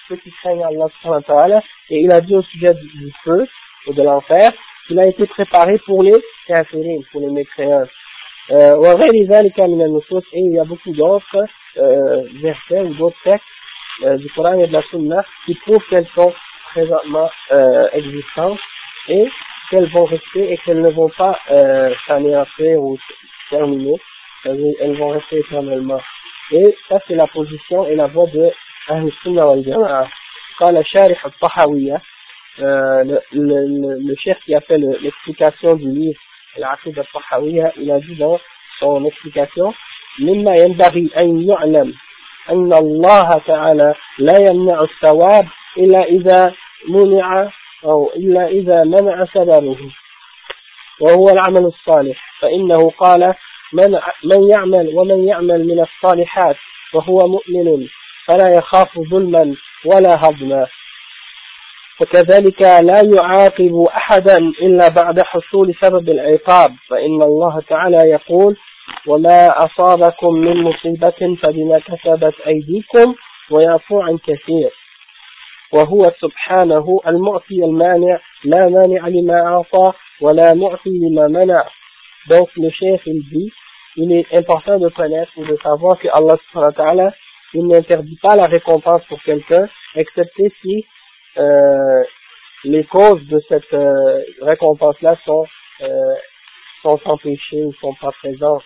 [SPEAKER 1] ceux qui craignent Allah et il a dit au sujet du, feu ou de l'enfer qu'il a été préparé pour les kafirines, pour les mécréants. Euh, et il y a beaucoup d'autres euh, versets ou d'autres textes euh, du Coran et de la Sunna qui prouvent qu'elles sont présentement euh, existantes et qu'elles vont rester et qu'elles ne vont pas euh, s'anéantir ou terminer, elles vont rester éternellement. Et ça c'est la position et la voix de Ahl-Sunnah wal Jama'a. Quand le Sharif al-Tahawiyya, le, le, le chef qui a fait l'explication du livre العقيدة الطحاوية إلى جدا son explication مما ينبغي أن يعلم أن الله تعالى لا يمنع الثواب إلا إذا منع أو إلا إذا منع سببه وهو العمل الصالح. فإنه قال من, من يعمل ومن يعمل من الصالحات وهو مؤمن فلا يخاف ظلما ولا هضما. وكذلك لا يعاقب أحدا إلا بعد حصول سبب العقاب. فإن الله تعالى يقول وما أصابكم من مصيبة فبما كسبت أيديكم ويعفو عن كثير. وهو سبحانه المعطي المانع لا مانع لما أعطى ولا معطي لما منع donc le chef il dit il est important de connaître ou de savoir que Allah subhanahu wa ta'ala il n'interdit pas la récompense pour quelqu'un excepté si euh, les causes de cette euh, récompense-là sont, euh, sont empêchées ou sont pas présentes.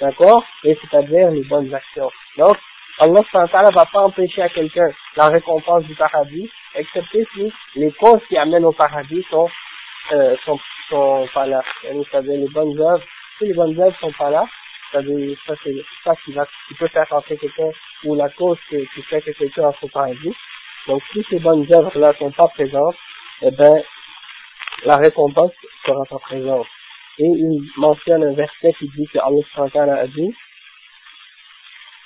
[SPEAKER 1] D'accord Et c'est-à-dire les bonnes actions. Donc, Allah ne va pas empêcher à quelqu'un la récompense du paradis, excepté si les causes qui amènent au paradis sont, euh, sont sont pas là. C'est-à-dire les bonnes œuvres, si les bonnes œuvres sont pas là, ça c'est ça qui va, qui peut faire rentrer quelqu'un, ou la cause qui, fait que quelqu'un a son paradis. Donc si ces bonnes œuvres là sont pas présentes, eh ben, la récompense sera pas présente. Et il mentionne un verset qui dit que Allah a dit,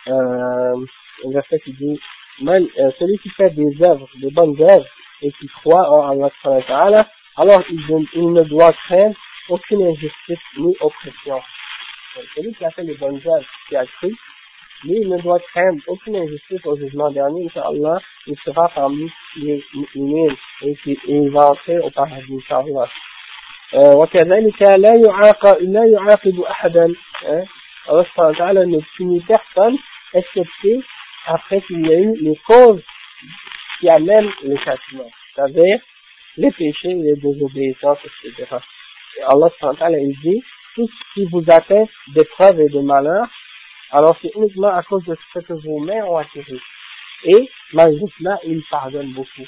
[SPEAKER 1] euh, un verset qui dit, même, euh, celui qui fait des œuvres, des bonnes œuvres, et qui croit en Allah alors il, il ne doit craindre aucune injustice ni oppression. Donc, celui qui a fait les bonnes œuvres, qui a cru, lui, il ne doit craindre aucune injustice au jugement dernier, Inch'Allah, il sera parmi les musulmans et, et il va entrer au paradis, Inch'Allah. وكذلك لا يعاقب لا يعاقب أحدا Allah subhanahu ne punit personne excepté après qu'il y a eu les causes qui amènent le châtiment, c'est-à-dire les péchés, les désobéissances, etc. Et Allah subhanahu dit, tout ce qui vous atteint d'épreuves et de malheurs, alors c'est uniquement à cause de ce que vos mains ont attiré. Et malgré cela, il pardonne beaucoup.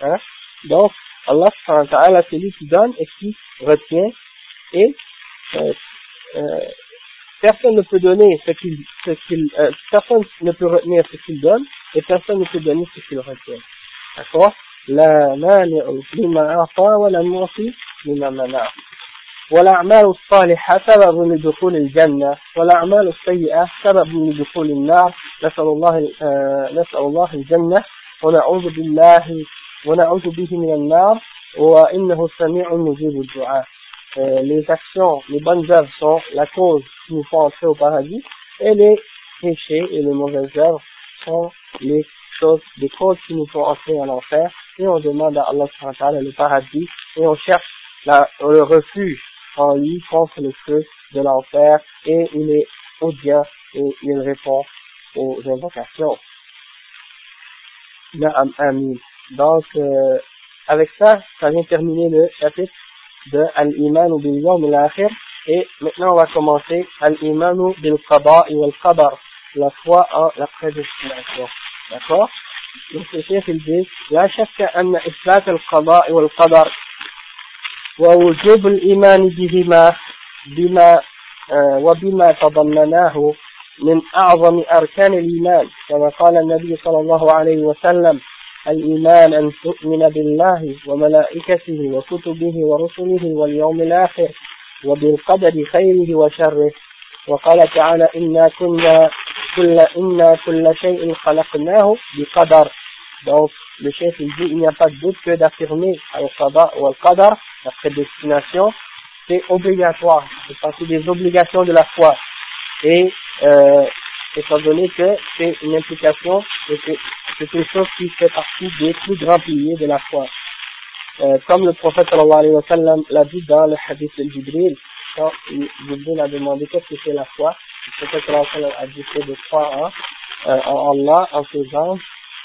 [SPEAKER 1] Hein? Donc, Allah c'est lui qui donne et qui retient. Et euh, euh, personne ne peut donner ce qu'il, ce qu'il, euh, personne ne peut retenir ce qu'il donne et personne ne peut donner ce qu'il retient. D'accord? لا مانع لما أعطى ولا معطي لما منع والأعمال الصالحة سبب لدخول الجنة والأعمال السيئة سبب لدخول النار نسأل الله نسأل الله الجنة ونعوذ بالله ونعوذ به من النار وإنه سميع مجيب الدعاء les actions, les bonnes œuvres sont la cause qui nous font entrer au paradis et les péchés et les mauvaises œuvres sont les choses, des causes qui nous font entrer en enfer et on demande à Allah le paradis et on cherche le refuge en lui contre le feu de l'enfer et il est audient et il répond aux invocations. Donc, euh, avec ça, ça vient terminer le chapitre de Al-Iman bil Yawm al-Akhir et maintenant on va commencer Al-Iman bil Qada wal Qadar, la foi en la prédestination. D'accord Donc le chef il dit لا شك أن إثبات القضاء والقدر ووجوب الإيمان بهما بما وبما تضمناه من أعظم أركان الإيمان كما قال النبي صلى الله عليه وسلم الإيمان أن تؤمن بالله وملائكته وكتبه ورسله واليوم الآخر وبالقدر خيره وشره وقال تعالى إنا كنا كل إنا كل شيء خلقناه بقدر donc le chef il dit il n'y a pas de doute que d'affirmer al-qada ou al-qadar la prédestination c'est obligatoire c'est partie des obligations de la foi et euh, étant donné que c'est une implication et c'est une chose qui fait partie des plus grands piliers de la foi. Euh, comme le prophète sallallahu alayhi wa sallam l'a dit dans le hadith de Jibril, quand Jibril a demandé qu'est-ce que c'est la foi, le prophète sallallahu alayhi wa sallam a dit c'est de croire en, euh, en Allah, en ses anges,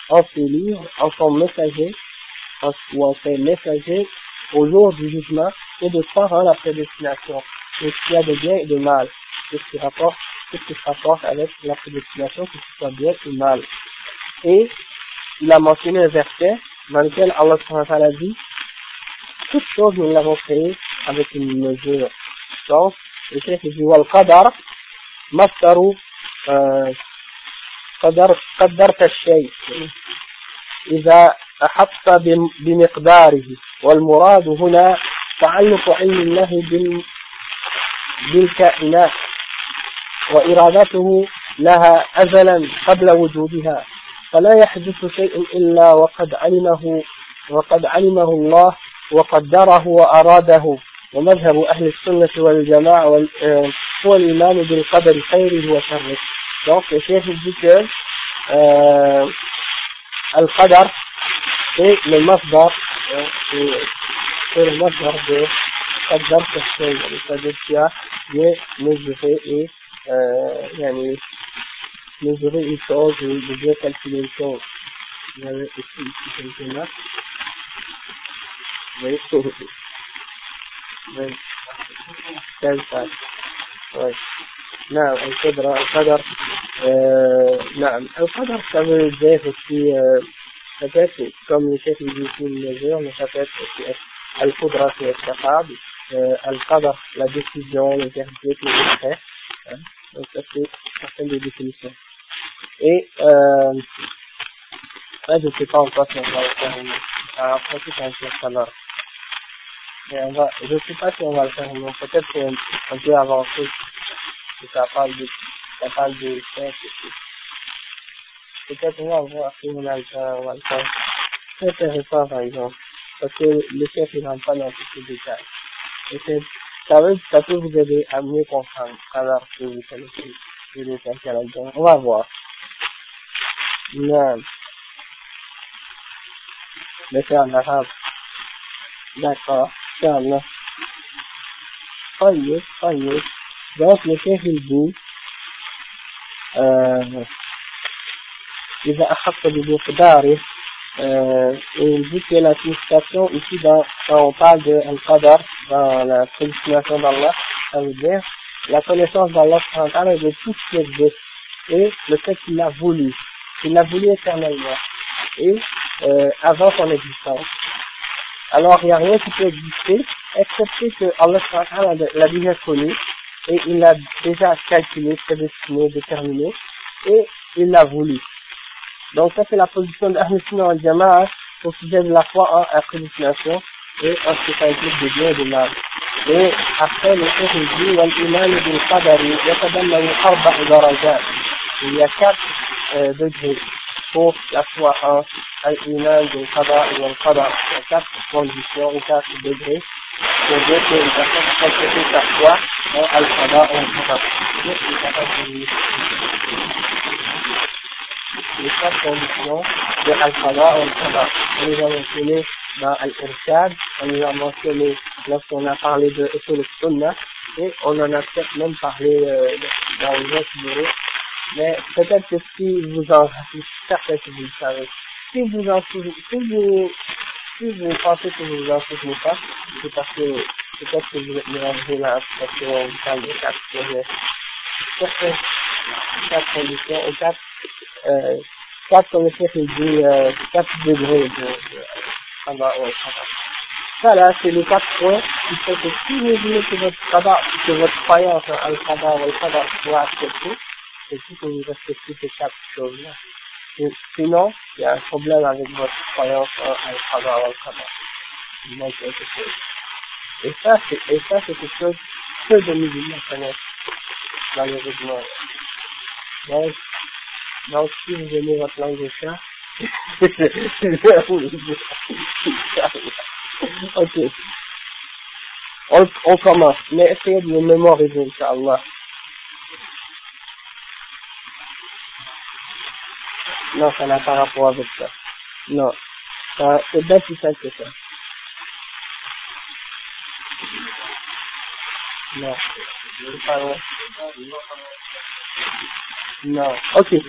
[SPEAKER 1] en ses livres, en son messager, ou en ses messagers au jour du jugement, et de croire en la prédestination, et ce qu'il y a de bien et de mal, ce qui rapporte ce qui se rapporte avec la prédestination, que ce soit bien ou mal. Et il a mentionné un verset dans lequel Allah a dit toutes choses nous l'avons créé avec une mesure. Donc, le chef dit wal qadar masdaru قدر قدرت الشيء إذا أحط بمقداره والمراد هنا تعلق علم الله بالكائنات وإرادته لها أزلا قبل وجودها فلا يحدث شيء إلا وقد علمه وقد علمه الله وقدره وأراده. ومذهب أهل السنة والجماعة هو الإيمان بالقدر خيره وشره. donc le chef dit que euh, Al-Qadar c'est le masdar c'est le masdar de يعني mesurer une chose ou de bien calculer une chose. Vous avez ici, ici quelques notes. Vous voyez Oui. Quelle tâche Oui. نعم القدرة القدر نعم القدر ça veut dire aussi euh, peut-être comme le chef dit ici une mesure mais ça peut être aussi القدرة c'est être capable euh, Al-Qadr, la décision, le verdict, le décret. Hein. Donc ça c'est certaines des définitions. Et euh, là je ne sais pas encore si on va le faire en pratique un peu tout à l'heure. Mais on va, je ne sais pas si on va le faire mais peut-être qu'on peut avancer. Si ça parle de, ça parle de sexe et tout. Peut-être on va voir si on a le faire, on va le faire. C'est intéressant par exemple. Parce que le chef il rentre pas dans tous ces détails. Et c'est, ça, veut, ça peut vous aider à mieux comprendre alors que vous connaissez les détails canadiens. On va voir. Non. Mais c'est en arabe. D'accord. Inch'Allah. طيب طيب chef il dit euh, إذا أخذت بمقداره euh, et il dit que la signification ici dans, quand on parle de Al-Qadar dans la prédestination d'Allah ça veut dire la connaissance d'Allah de tout ce qui existe et le fait qu'il l'a voulu il l'a voulu éternellement et euh, avant son existence alors il n'y a rien qui peut exister excepté que Allah l'a déjà connu et il l'a déjà calculé, prédestiné, déterminé et il l'a voulu. Donc ça c'est la position d'Ahl Sunnah al Jama'a au sujet de la foi en la prédestination et en ce qui implique de bien et de mal. Et après le chef il dit والإيمان بالقدر يتضمن أربع درجات. Il y a quatre euh, degrés pour la foi en l'iman du qada et le qada. Il y a quatre conditions ou quatre degrés pour dire qu'une personne peut compléter sa foi en al-qada ou al-qada. les quatre conditions de al-qada. On les a mentionnées dans al-irshad, on les a mentionnées lorsqu'on a parlé de Usul sunnah et on en a peut-être même parlé euh, dans les autres numéros mais peut-être que si vous en, je suis certain que vous le savez. Si vous en souvenez, si vous, si vous pensez que vous vous en souvenez pas, c'est parce que peut-être que vous êtes mélangé là, parce qu'on vous parle de quatre projets. Quatre conditions, quatre, euh, quatre, comme le chef dit, euh, quatre degrés de, de, pendant, ouais, ça là, c'est les quatre points qui font que si vous voulez que votre que votre croyance en al-qadar ou al-qadar soit acceptée, c'est tout que vous respectez ces quatre choses-là. Sinon, il y a un problème avec votre croyance en Al-Qadar Al-Qadar. Il manque quelque chose. Et ça, c'est, et ça, c'est quelque chose que de musulmans connaissent, malheureusement. Donc, donc, si vous aimez votre langue de chat, ok. On, on commence, mais essayez de le mémoriser, Inch'Allah. Non, ça n'a pas rapport avec ça. Non. C'est bien plus simple que ça. Non. C'est pas vrai. Non. Ok. ouais,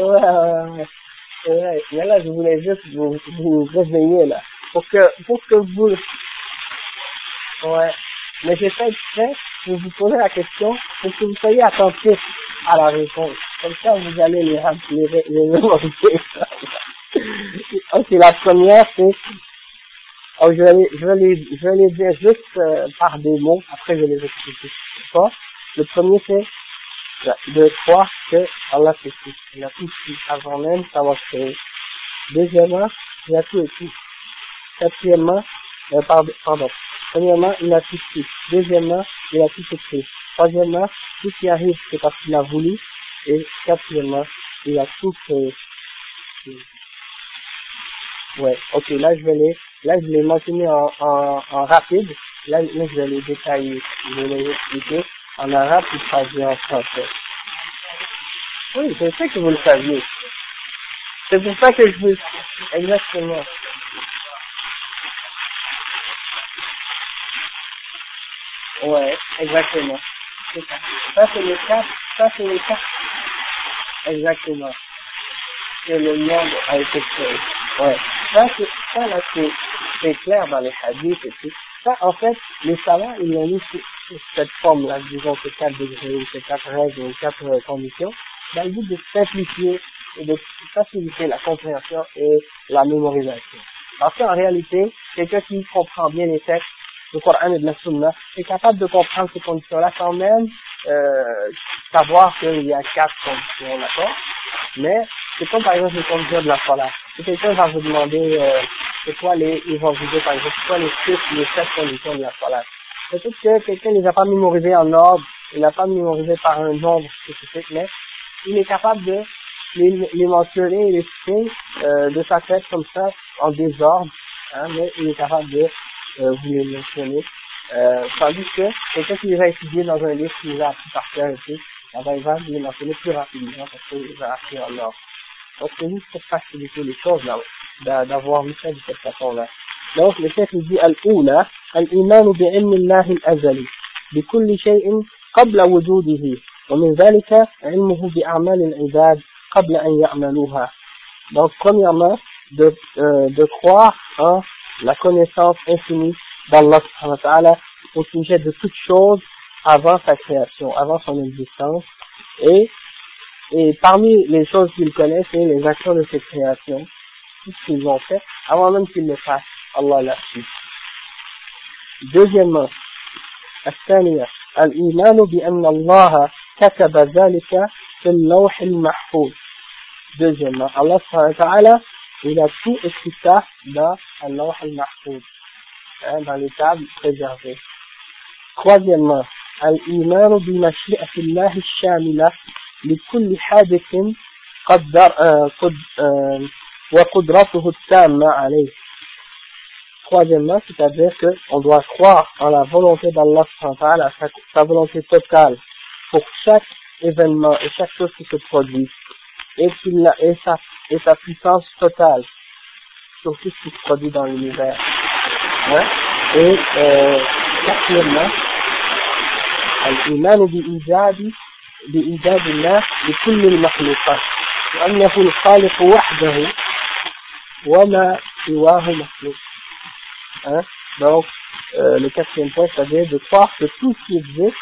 [SPEAKER 1] ouais, ouais. Ouais, mais là, je voulais juste vous, vous réveiller, là. Pour que, pour que vous, ouais. Mais j'ai fait exprès pour vous poser la question pour que vous soyez attentifs à la réponse. Comme ça, vous allez les, les, les mémoriser. ok, la première, c'est, oh, je, vais je, vais les, je vais les dire juste euh, par des mots, après je vais les expliquer. Le premier, c'est de croire que Allah fait tout. Il a tout fait avant même d'avoir créé. Deuxièmement, il a tout tout. Quatrièmement, euh, pardon, Premièrement, il a tout fait. Deuxièmement, il a tout écrit. Troisièmement, tout ce qui arrive, c'est parce qu'il a voulu. Et quatrièmement, il a tout créé. Ouais, ok, là je vais les, là je l'ai mentionné en, en, en rapide. Là, là, je vais les détailler. Je vais les expliquer en arabe et traduire en français. Oui, je sais que vous le saviez. C'est pour ça que je vous... Exactement. Ouais, exactement. Ça, c'est le cas, ça, c'est le cas. Exactement. Que le monde a été créé. Ouais. Ça, c'est, ça, là, c'est, clair dans les hadiths et tout. Ça, en fait, les savants, ils ont mis cette forme-là, disons, ces quatre degrés, ces quatre règles, ou quatre conditions, dans le but de simplifier et de faciliter la compréhension et la mémorisation. Parce qu'en réalité, quelqu'un qui comprend bien les textes du Coran et de la Sunna est capable de comprendre ces conditions-là sans même euh, savoir qu'il y a quatre conditions, d'accord? Mais c'est comme par exemple les conditions de la Salat. Si quelqu'un va vous demander euh, c'est quoi les, ils vont vous dire par exemple c'est quoi les six, les sept conditions de la Salat. Peut-être que quelqu'un ne les a pas mémorisées en ordre, il n'a pas mémorisé par un nombre spécifique, mais il est capable de les, les mentionner les citer euh, de sa tête comme ça, en désordre, hein, mais il est capable de euh, vous les mentionner. Euh, tandis que quelqu'un qui les a étudiés dans un livre, qui les a appris par cœur et tout, il va les mentionner plus rapidement parce qu'il va appris en ordre Donc c'est juste pour faciliter les choses là, d'avoir vu ça de cette façon-là. Donc le chef dit Al-Oula, Al-Iman bi'ilm Allah al-Azali, بكل شيء قبل وجوده ومن ذلك علمه بأعمال العباد قبل أن يعملوها donc premièrement de, euh, de croire en la connaissance infinie d'Allah au sujet de toutes choses avant sa création, avant son existence et, et parmi les choses qu'il connaît c'est les actions de ses créations tout ce qu'ils ont fait avant même qu'ils le fassent Allah l'a su deuxièmement الثانية الإيمان بأن الله كتب ذلك في اللوح المحفوظ deuxièmement Allah ta'ala il a tout écrit ça dans Allah al-Mahfouz hein, dans les tables préservées troisièmement الإيمان بمشيئة الله الشاملة لكل حادث قدر قد وقدرته التامة عليه Troisièmement, c'est-à-dire qu'on doit croire en la volonté d'Allah, sa, sa volonté totale pour chaque événement et chaque chose qui se produit, et, qu'il et, sa, et sa puissance totale sur tout ce qui se produit dans l'univers. Hein? Et euh, quatrièmement, الإيمان بإيجاد بإيجاد الله لكل المخلوقات وأنه الخالق وحده وما سواه مخلوق Hein? Donc, euh, le quatrième point, c'est-à-dire de croire que tout ce qui existe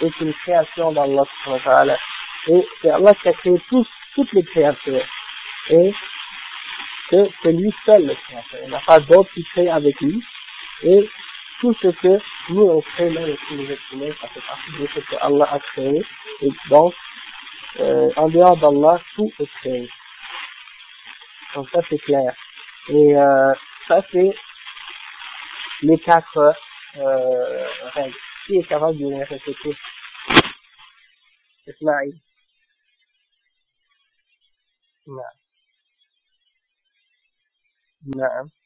[SPEAKER 1] est une création d'Allah. Et c'est Allah qui a créé tous, toutes les créatures. Et que c'est lui seul le créateur. Il n'y a pas d'autre qui crée avec lui. Et tout ce que nous on crée, même les êtres humains, ça fait partie de ce que Allah a créé. Et donc, euh, en dehors d'Allah, tout est créé. Donc ça c'est clair. Et euh, ça c'est les quatre euh, règles. Qui est capable de les répéter? Ismaïl. Non. Non.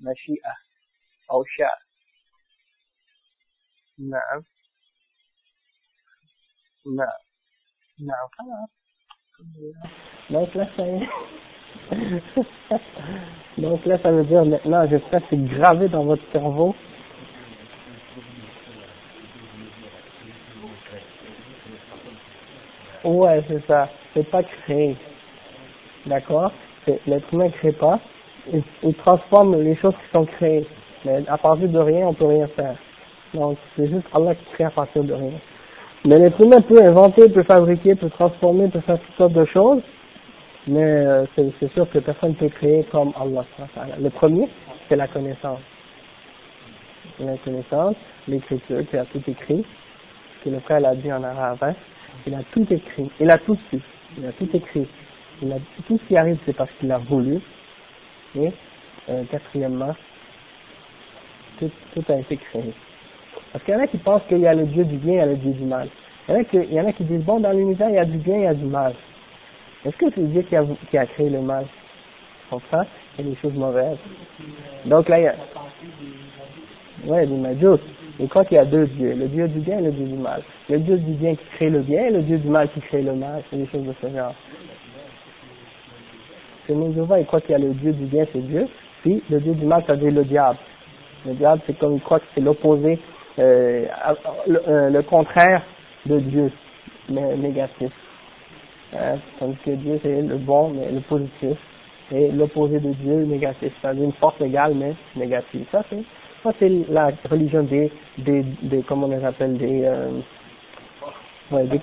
[SPEAKER 1] مشيئة أو شاء نعم نعم نعم خلاص لا ثلاثة Donc là, ça veut dire maintenant, j'espère que c'est gravé dans votre cerveau. Ouais, c'est ça. C'est pas créé. D'accord L'être humain ne crée pas. Il, il, transforme les choses qui sont créées. Mais à partir de rien, on peut rien faire. Donc, c'est juste Allah qui crée à partir de rien. Mais l'être humain peut inventer, peut fabriquer, peut transformer, peut faire toutes sortes de choses mais euh, c'est sûr que personne ne peut créer comme Allah. Le premier, c'est la connaissance. La connaissance, l'écriture, qui a tout écrit, que le frère l'a dit en arabe, hein. il a tout écrit, il a tout su, il a tout écrit. Il a, tout ce qui arrive, c'est parce qu'il a voulu. Quatrièmement, tout, a été créé. Parce qu'il y en a qui pensent qu'il y a le Dieu du bien et le Dieu du mal. Il y en a qui, disent, bon, dans l'univers, il y a du bien il y a du mal. Est-ce que c'est Dieu qui a, créé le mal? Ça, il y a des choses mauvaises. Donc là, il y a... Ouais, du majus. Il croit qu'il y a deux dieux, le dieu du bien et le dieu du mal. Le dieu du bien qui crée le bien et le dieu du mal qui crée le mal, c'est des choses de ce genre. C'est Jéhovah, il croit qu'il y a le dieu du bien, c'est Dieu, puis le dieu du mal, ça veut le diable. Le diable, c'est comme il croit que c'est l'opposé, euh, le, euh, le, contraire de Dieu, mais négatif. Hein, tandis que Dieu c'est le bon, mais le positif, et l'opposé de Dieu, le négatif, c'est-à-dire une force égale, mais négative. Ça c'est, ça c'est la religion des, des, des, comment on les appelle, des, euh, Ouais, des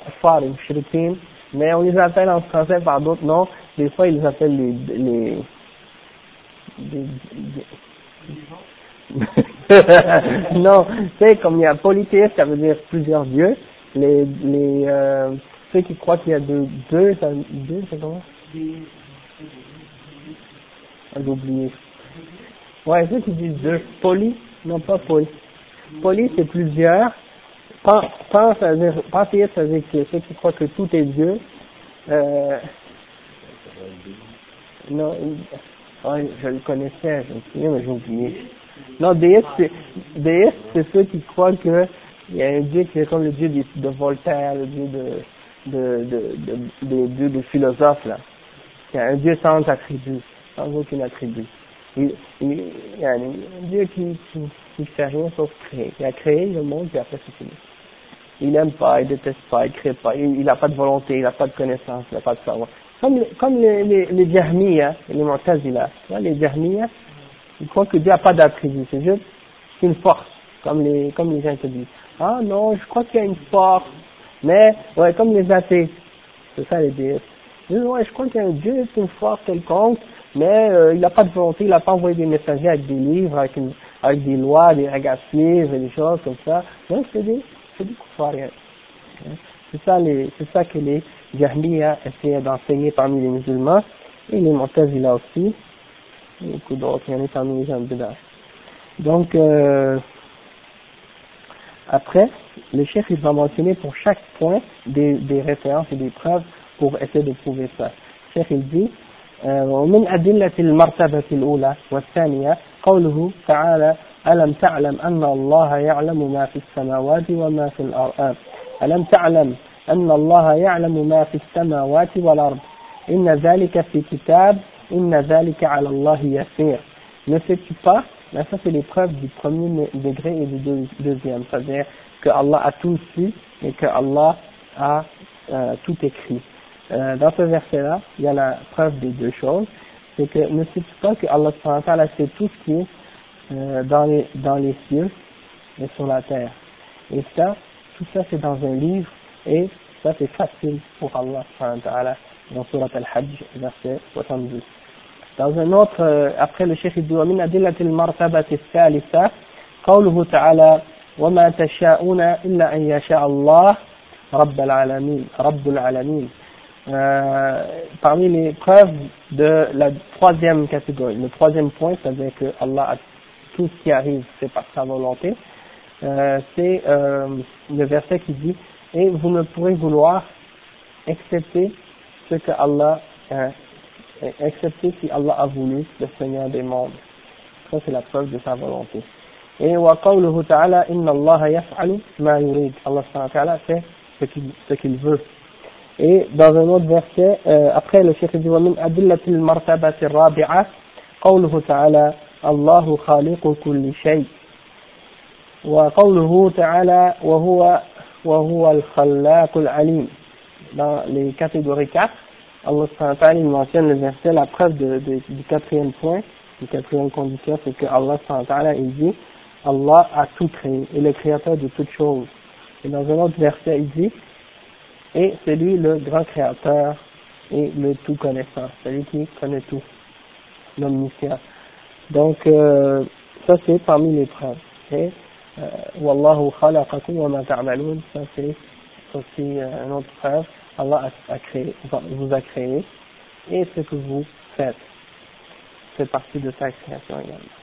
[SPEAKER 1] mushrikines. Mais on les appelle en français par d'autres noms. Des fois, ils les appellent les, les, les, non, tu sais, comme il y a polythéiste, ça veut dire plusieurs dieux. Les, les, euh, ceux qui croient qu'il y a deux, deux, ça, deux, c'est comment? J'ai oublié. Ouais, ceux qui disent deux. Poly, non pas poly. Poly, c'est plusieurs. Pense, ça veut dire, ça veut dire que ceux qui croient que tout est Dieu, euh, non, ouais, je le connaissais, je me souviens, mais j'ai oublié. Non, déiste, c'est, déiste, c'est ceux qui croient que il y a un dieu qui est comme le dieu de, Voltaire, le dieu de, de, de, de, de, de philosophes, là. A un dieu sans attribut, sans aucun attribut. Il, y a un, dieu qui, qui, qui fait rien sauf créer. Il a créé le monde, et après c'est fini. Il n'aime pas, il déteste pas, il crée pas, il n'a pas de volonté, il n'a pas de connaissance, il n'a pas de savoir. Comme, comme les, les, les Jahmiya, les Mu'tazila, les Jahmiya, ils croient que Dieu n'a pas d'attribut, c'est juste une force, comme les, comme les gens te disent. Ah non, je crois qu'il y a une force, mais, ouais, comme les athées, c'est ça les déesses. Ouais, je crois qu'il y a un Dieu, c'est une force quelconque, mais euh, il n'a pas de volonté, il n'a pas envoyé des messagers avec des livres, avec, une, avec des lois, des règles des choses comme ça. Non, c'est des, c'est des rien. C'est ça, les, c'est ça que les Jahmiya essayaient d'enseigner parmi les musulmans, et les Mu'tazila aussi, et beaucoup d'autres, il y en a parmi les gens de Donc, euh, après, le chef il va mentionner pour chaque point des, des références et des preuves pour essayer de prouver ça. Le chef il dit, ومن أدلة المرتبة الأولى والثانية قوله تعالى ألم تعلم أن الله يعلم ما في السماوات وما في الأرض ألم تعلم أن الله يعلم ما في السماوات والأرض إن ذلك في كتاب إن ذلك على الله يسير ne sais-tu pas Là, ça c'est l'épreuve du premier degré et du deuxième, c'est-à-dire que Allah a tout su et que Allah a euh, tout écrit. Euh, dans ce verset-là, il y a la preuve des deux choses, c'est que ne sais-tu pas que Allah sait tout ce qui est euh, dans, les, dans les cieux et sur la terre. Et ça, tout ça c'est dans un livre et ça c'est facile pour Allah dans Surat Al-Hajj, verset 72. Dans un autre, euh, après le Cheikh dit ومن أدلة المرتبة الثالثة قوله تعالى وما تشاءون إلا أن يشاء الله رب العالمين رب العالمين euh, parmi les preuves de la troisième catégorie, le troisième point, c'est-à-dire que Allah a tout ce qui arrive, c'est par sa volonté, euh, c'est euh, le verset qui dit et vous ne pourrez vouloir excepter ce que Allah euh, excepté si Allah a voulu le Seigneur des mondes. Ça c'est la preuve de sa volonté. Et wa qawluhu ta'ala inna Allah yaf'alu ma yurid. Allah ta'ala fait ce qu'il ce qu'il veut. Et dans un autre verset, euh, après le chef dit ومن أدلة المرتبة الرابعة قوله تعالى الله خالق كل شيء وقوله تعالى وهو وهو الخلاق العليم dans les catégories 4 Allah il mentionne le verset la preuve de, de, du quatrième point du quatrième condition c'est que Allah il dit Allah a tout créé et le créateur de toutes choses et dans un autre verset il dit et c'est lui le grand créateur et le tout connaissant celui qui connaît tout l'omniscient donc euh, ça c'est parmi les preuves et euh, Wallahu khalaqakum wa ma ta'malun ça c'est aussi euh, un autre preuve Allah a, a créé vous a créé et ce que vous faites c'est partie de sa création également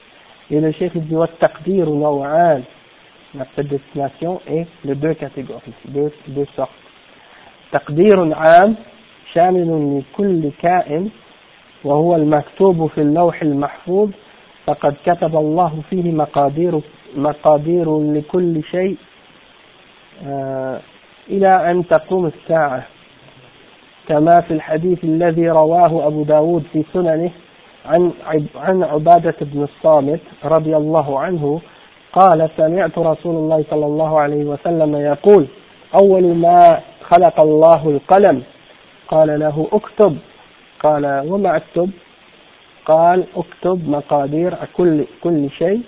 [SPEAKER 1] et le chef dit wa taqdir naw'an la prédestination est de deux catégories deux, deux sortes تقدير عام شامل لكل كائن وهو المكتوب في اللوح المحفوظ فقد كتب الله فيه مقادير مقادير لكل شيء آه، إلى أن تقوم الساعة. كما في الحديث الذي رواه أبو داود في سننه عن عن عبادة بن الصامت رضي الله عنه قال سمعت رسول الله صلى الله عليه وسلم يقول أول ما خلق الله القلم قال له اكتب. قال وما اكتب؟ قال اكتب مقادير كل كل شيء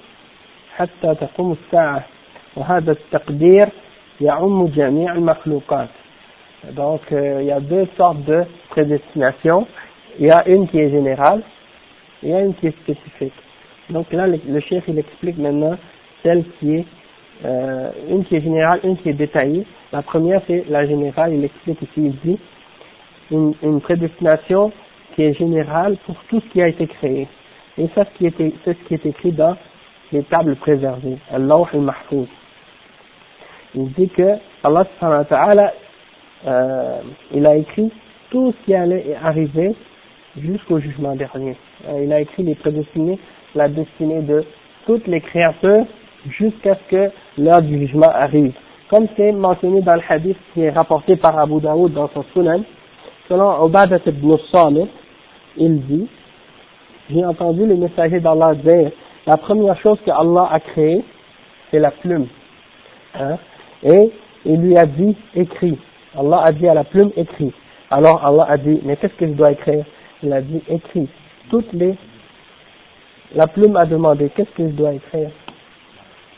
[SPEAKER 1] حتى تقوم الساعة وهذا التقدير يعم جميع المخلوقات Donc, euh, il y a deux sortes de prédestination. Il y a une qui est générale, et il y a une qui est spécifique. Donc là, le, le chef, il explique maintenant celle qui est, euh, une qui est générale, une qui est détaillée. La première, c'est la générale, il explique ici, il dit, une, une prédestination qui est générale pour tout ce qui a été créé. Et ça, c'est ce qui est écrit dans les tables préservées, Allah al-Mahfouz. Il dit que Allah euh, il a écrit tout ce qui allait arriver jusqu'au jugement dernier. Euh, il a écrit les prédestinés, la destinée de toutes les créatures jusqu'à ce que l'heure du jugement arrive. Comme c'est mentionné dans le hadith qui est rapporté par Abu Daoud dans son Sunan, selon Ubadat ibn Salih, il dit, j'ai entendu le messager d'Allah dire, la première chose que Allah a créée, c'est la plume. Hein? Et il lui a dit, écrit. Allah a dit à la plume, écrit. Alors Allah a dit, mais qu'est-ce que je dois écrire? Il a dit, écrit. Toutes les... La plume a demandé, qu'est-ce que je dois écrire?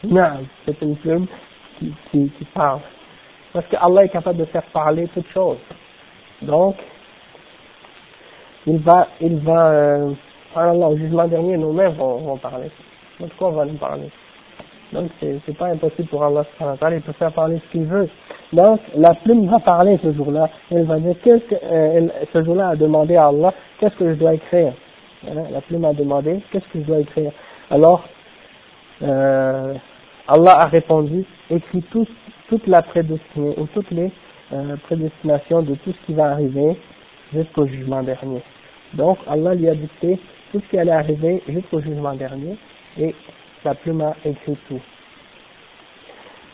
[SPEAKER 1] Non, c'est une plume qui, qui, qui parle. Parce que Allah est capable de faire parler toutes choses. Donc, il va, il va, euh, Allah, au jugement dernier, nous-mêmes vont, vont parler. Donc, quoi va nous parler? Donc, c'est pas impossible pour Allah, il peut faire parler ce qu'il veut. Donc, la plume va parler ce jour-là. Elle va dire, qu'est-ce que, euh, ce jour-là a demandé à Allah, qu'est-ce que je dois écrire? La plume a demandé, qu'est-ce que je dois écrire? Alors, euh, Allah a répondu, écris tout, toute la prédestinée, ou toutes les euh, prédestinations de tout ce qui va arriver jusqu'au jugement dernier. Donc, Allah lui a dicté tout ce qui allait arriver jusqu'au jugement dernier, et la plume a écrit tout.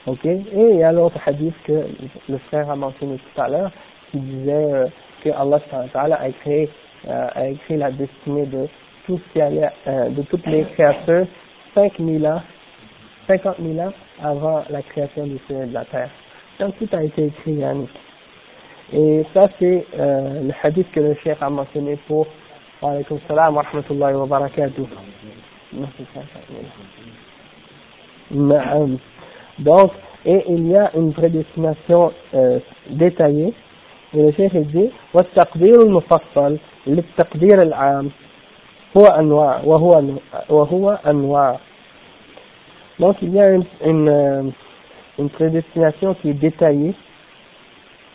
[SPEAKER 1] Ok Et il y a l'autre hadith que le frère a mentionné tout à l'heure, qui disait euh, que Allah a écrit, euh, a écrit la destinée de tout ce qui allait, euh, de toutes les créatures 5000 ans, 50 000 ans avant la création du ciel et de la terre. Été écrit, Yannick. Et ça c'est euh, le hadith que le cheikh a mentionné pour wa alaykum salam wa rahmatullahi wa barakatuh. Donc, et il y a une prédestination euh, détaillée. Et le chef dit, والتقدير المفصل للتقدير العام هو أنواع وهو وهو أنواع. Donc il y a une, une, euh, une prédestination qui est détaillée,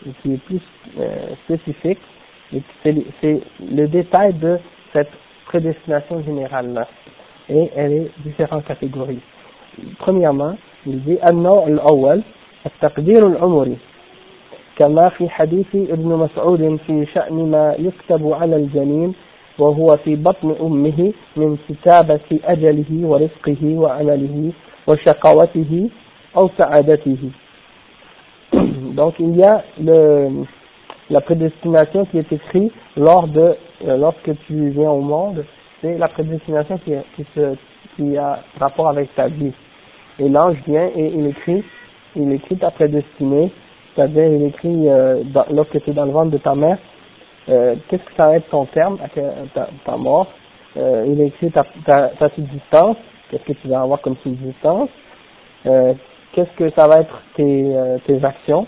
[SPEAKER 1] et qui est plus euh, spécifique, et c'est le détail de cette prédestination générale-là. Et elle est différentes catégories. Premièrement, il dit النوع الأول التقدير العمري كما في حديث ابن مسعود في شأن ما يكتب على الجنين وهو في بطن أمه من كتابة أجله ورزقه وعمله وشقوته أو سعادته Donc il y a le, la prédestination qui est écrite lors de, lorsque tu viens au monde, c'est la prédestination qui, qui, se, qui a rapport avec ta vie. Et l'ange vient et il écrit, il écrit ta prédestinée, c'est-à-dire il écrit euh, lorsque tu es dans le ventre de ta mère, euh, qu'est-ce que ça va être ton terme, ta, ta mort, euh, il écrit ta, ta, ta subsistance, qu'est-ce que tu vas avoir comme subsistance, euh, qu'est-ce que ça va être tes, euh, tes actions,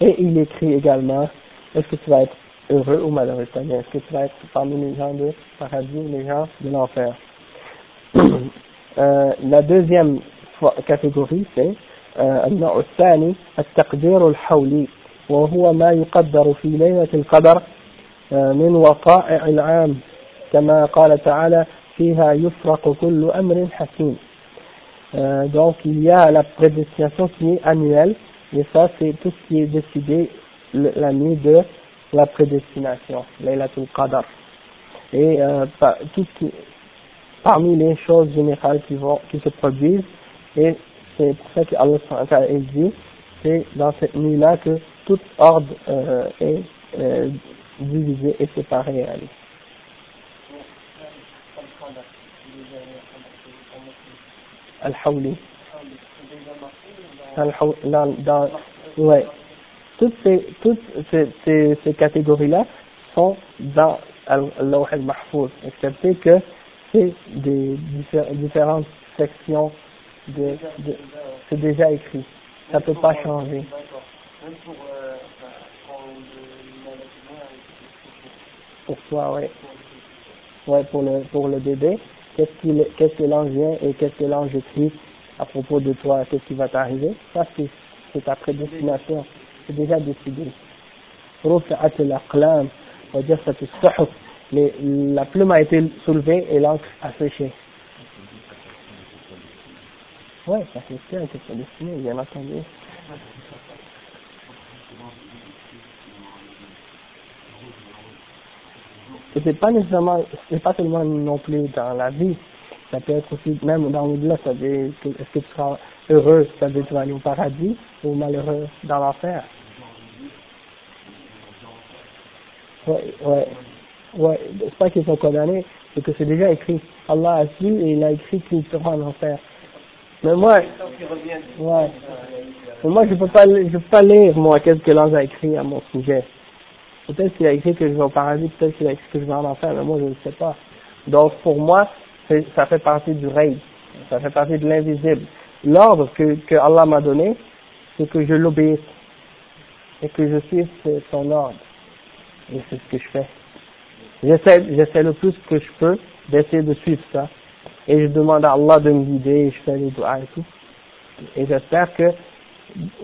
[SPEAKER 1] et il écrit également, est-ce que tu vas être heureux ou malheureux, c'est-à-dire est-ce que tu vas être parmi les gens de paradis ou les gens de l'enfer. Euh, la deuxième catégorie c'est النوع الثاني التقدير الحولي وهو ما يقدر في ليلة القدر من وقائع العام كما قال تعالى فيها يفرق كل أمر حكيم donc il y a la prédestination qui est annuelle et ça c'est tout ce qui est décidé la nuit de la prédestination, Laylatul Qadr. Et euh, tout, parmi les choses générales qui, vont, qui se produisent, et c'est pour ça que Allah dit, c'est dans cette nuit-là que tout ordre euh, est euh, divisé et séparé. Al-Hawli. Dans, dans, ouais. Toutes ces, toutes ces, ces, ces catégories-là sont dans Al-Lawh al-Mahfouz, excepté que c'est des différentes sections de, de c'est déjà écrit. Ça peut pas changer.
[SPEAKER 2] Pour
[SPEAKER 1] toi, ouais. Ouais, pour le, pour le bébé. Qu'est-ce que l'ange vient et qu'est-ce que l'ange écrit à propos de toi, qu'est-ce qui va t'arriver. Ça, c'est, ta prédestination. C'est déjà décidé. Mais la plume a été soulevée et l'encre a séché. Ouais, ça c'est sûr que c'est destiné, bien entendu. C'est pas nécessairement, c'est pas seulement non plus dans la vie, ça peut être aussi, même dans l'au-delà, ça veut est-ce que tu seras heureux, ça veut dire tu vas aller au paradis, ou malheureux dans l'enfer. Ouais, ouais, ouais, c'est pas qu'ils sont condamnés, c'est que c'est déjà écrit. Allah a su et il a écrit qu'ils seront en enfer. Mais moi, ouais. Mais moi, je peux pas, je peux pas lire, moi, qu'est-ce que l'ange a écrit à mon sujet. Peut-être qu'il a écrit que je vais au paradis, peut-être qu'il a écrit que je vais en enfer, mais moi, je ne sais pas. Donc, pour moi, ça fait partie du règne. Ça fait partie de l'invisible. L'ordre que, Allah m'a donné, c'est que je l'obéisse. Et que je suive son ordre. Et c'est ce que je fais. J'essaie, j'essaie le plus que je peux d'essayer de suivre ça et je demande à Allah de me guider, et je fais les doigts et tout. Et j'espère que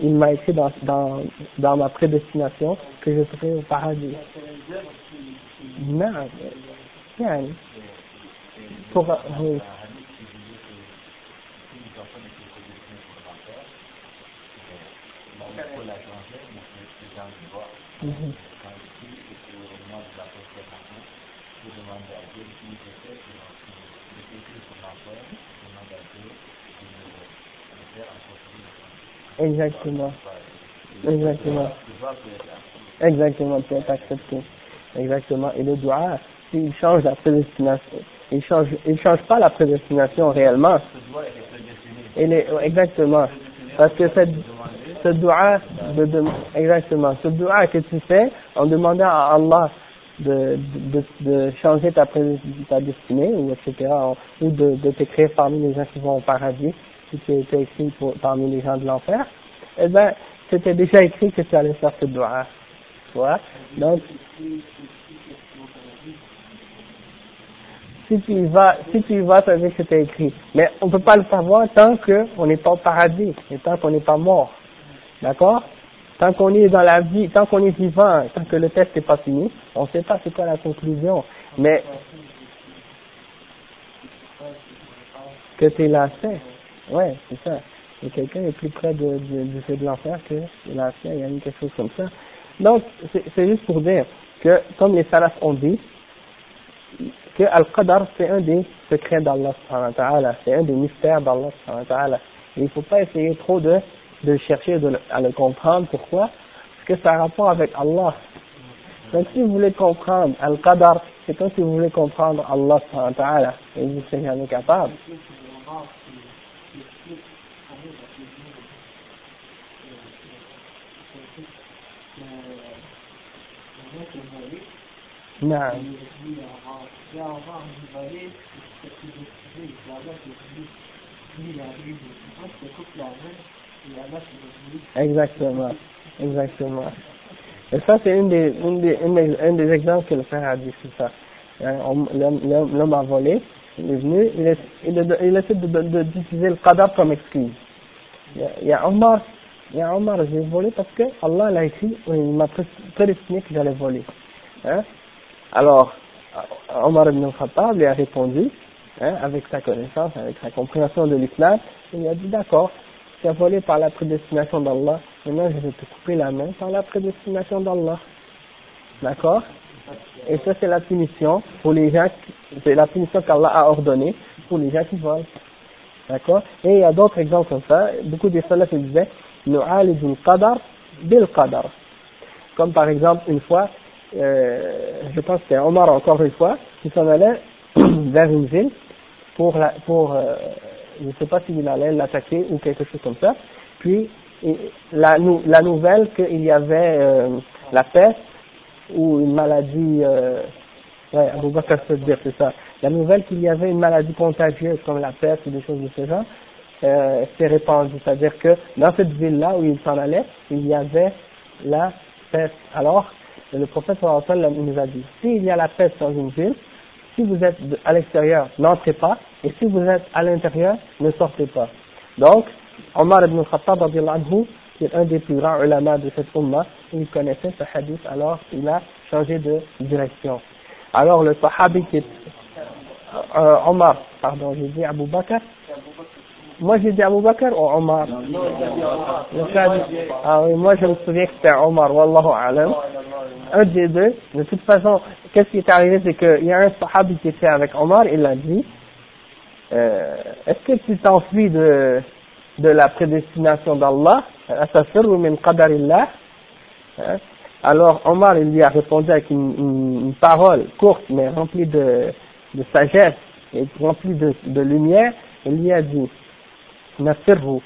[SPEAKER 1] il m'a écrit dans, dans, dans ma prédestination que je serai au paradis. Non. Pour, oui. Mm. Exactement. Exactement. Exactement, tu es accepté. Exactement. Et le doigt, s'il change la prédestination, il change, il change pas la prédestination réellement. Il est, exactement. Parce que cette, ce doigt, de, exactement, ce doigt que tu fais en demandant à Allah de, de, de changer ta, ta destinée, ou etc., ou de, de t'écrire parmi les gens qui vont au paradis, si tu étais écrit parmi les gens de l'enfer, eh ben, c'était déjà écrit que tu allais faire ce doigt. Tu vois? Donc, si tu y vas, si tu y vas, ça veut dire que c'était écrit. Mais on ne peut pas le savoir tant qu'on n'est pas au paradis, et tant qu'on n'est pas mort. D'accord? Tant qu'on est dans la vie, tant qu'on est vivant, tant que le test n'est pas fini, on ne sait pas c'est quoi la conclusion. Mais, que tu es là, c'est. Ouais, c'est ça. Et quelqu'un est plus près de, de, du feu de l'enfer que l'ancien, il y a eu quelque chose comme ça. Donc, c'est juste pour dire que, comme les salafs ont dit, que Al-Qadar, c'est un des secrets d'Allah, c'est un des mystères d'Allah. Il ne faut pas essayer trop de, de chercher de, à le comprendre. Pourquoi? Parce que ça a rapport avec Allah. Donc, si vous voulez comprendre Al-Qadar, c'est comme si vous voulez comprendre Allah, et vous serez jamais نعم Exactement, exactement. Et ça, c'est une des, une des, un des exemples que le frère a dit, c'est ça. L'homme a volé, il est venu, il, est, il, est, il essaie d'utiliser le qadar comme excuse. Il y a Omar, a Omar, j'ai volé parce que Allah l'a écrit, il m'a prédestiné que j'allais voler. Hein? Alors, Omar ibn Khattab lui a répondu, hein, avec sa connaissance, avec sa compréhension de l'islam, il a dit d'accord, tu as volé par la prédestination d'Allah, maintenant je vais te couper la main par la prédestination d'Allah. D'accord? Et ça c'est la punition pour les gens, c'est la punition qu'Allah a ordonnée pour les gens qui volent. D'accord? Et il y a d'autres exemples comme ça, beaucoup de salafs disaient, nous qadar bil qadar. Comme par exemple, une fois, euh, je pense que Omar encore une fois, qui s'en allait vers une ville pour, euh, je ne sais pas s'il allait l'attaquer ou quelque chose comme ça. Puis la, la nouvelle qu'il y avait euh, la peste ou une maladie, euh, ouais, c'est ça. La nouvelle qu'il y avait une maladie contagieuse comme la peste ou des choses de ce genre, euh, s'est répandue. C'est-à-dire que dans cette ville-là où il s'en allait, il y avait la peste. Alors, le prophète sallam nous a dit, s'il y a la peste dans une ville, si vous êtes à l'extérieur, n'entrez pas, et si vous êtes à l'intérieur, ne sortez pas. Donc, Omar ibn Khattab, qui est un des plus grands ulama de cette umma, il connaissait ce hadith, alors il a changé de direction. Alors le sahabi qui est euh, Omar, pardon, j'ai dit Abu Bakr, moi j'ai dit Abu Bakr ou Omar Ah oui, moi je me souviens que c'était Omar, Wallahu alam. Un des deux. De toute façon, qu'est-ce qui est arrivé, c'est qu'il y a un sahabi qui était avec Omar, il a dit, euh, est-ce que tu t'enfuis de, de la prédestination d'Allah? Alors Omar il lui a répondu avec une, une, parole courte mais remplie de, de sagesse et remplie de, de lumière. Il lui a dit Nafirhu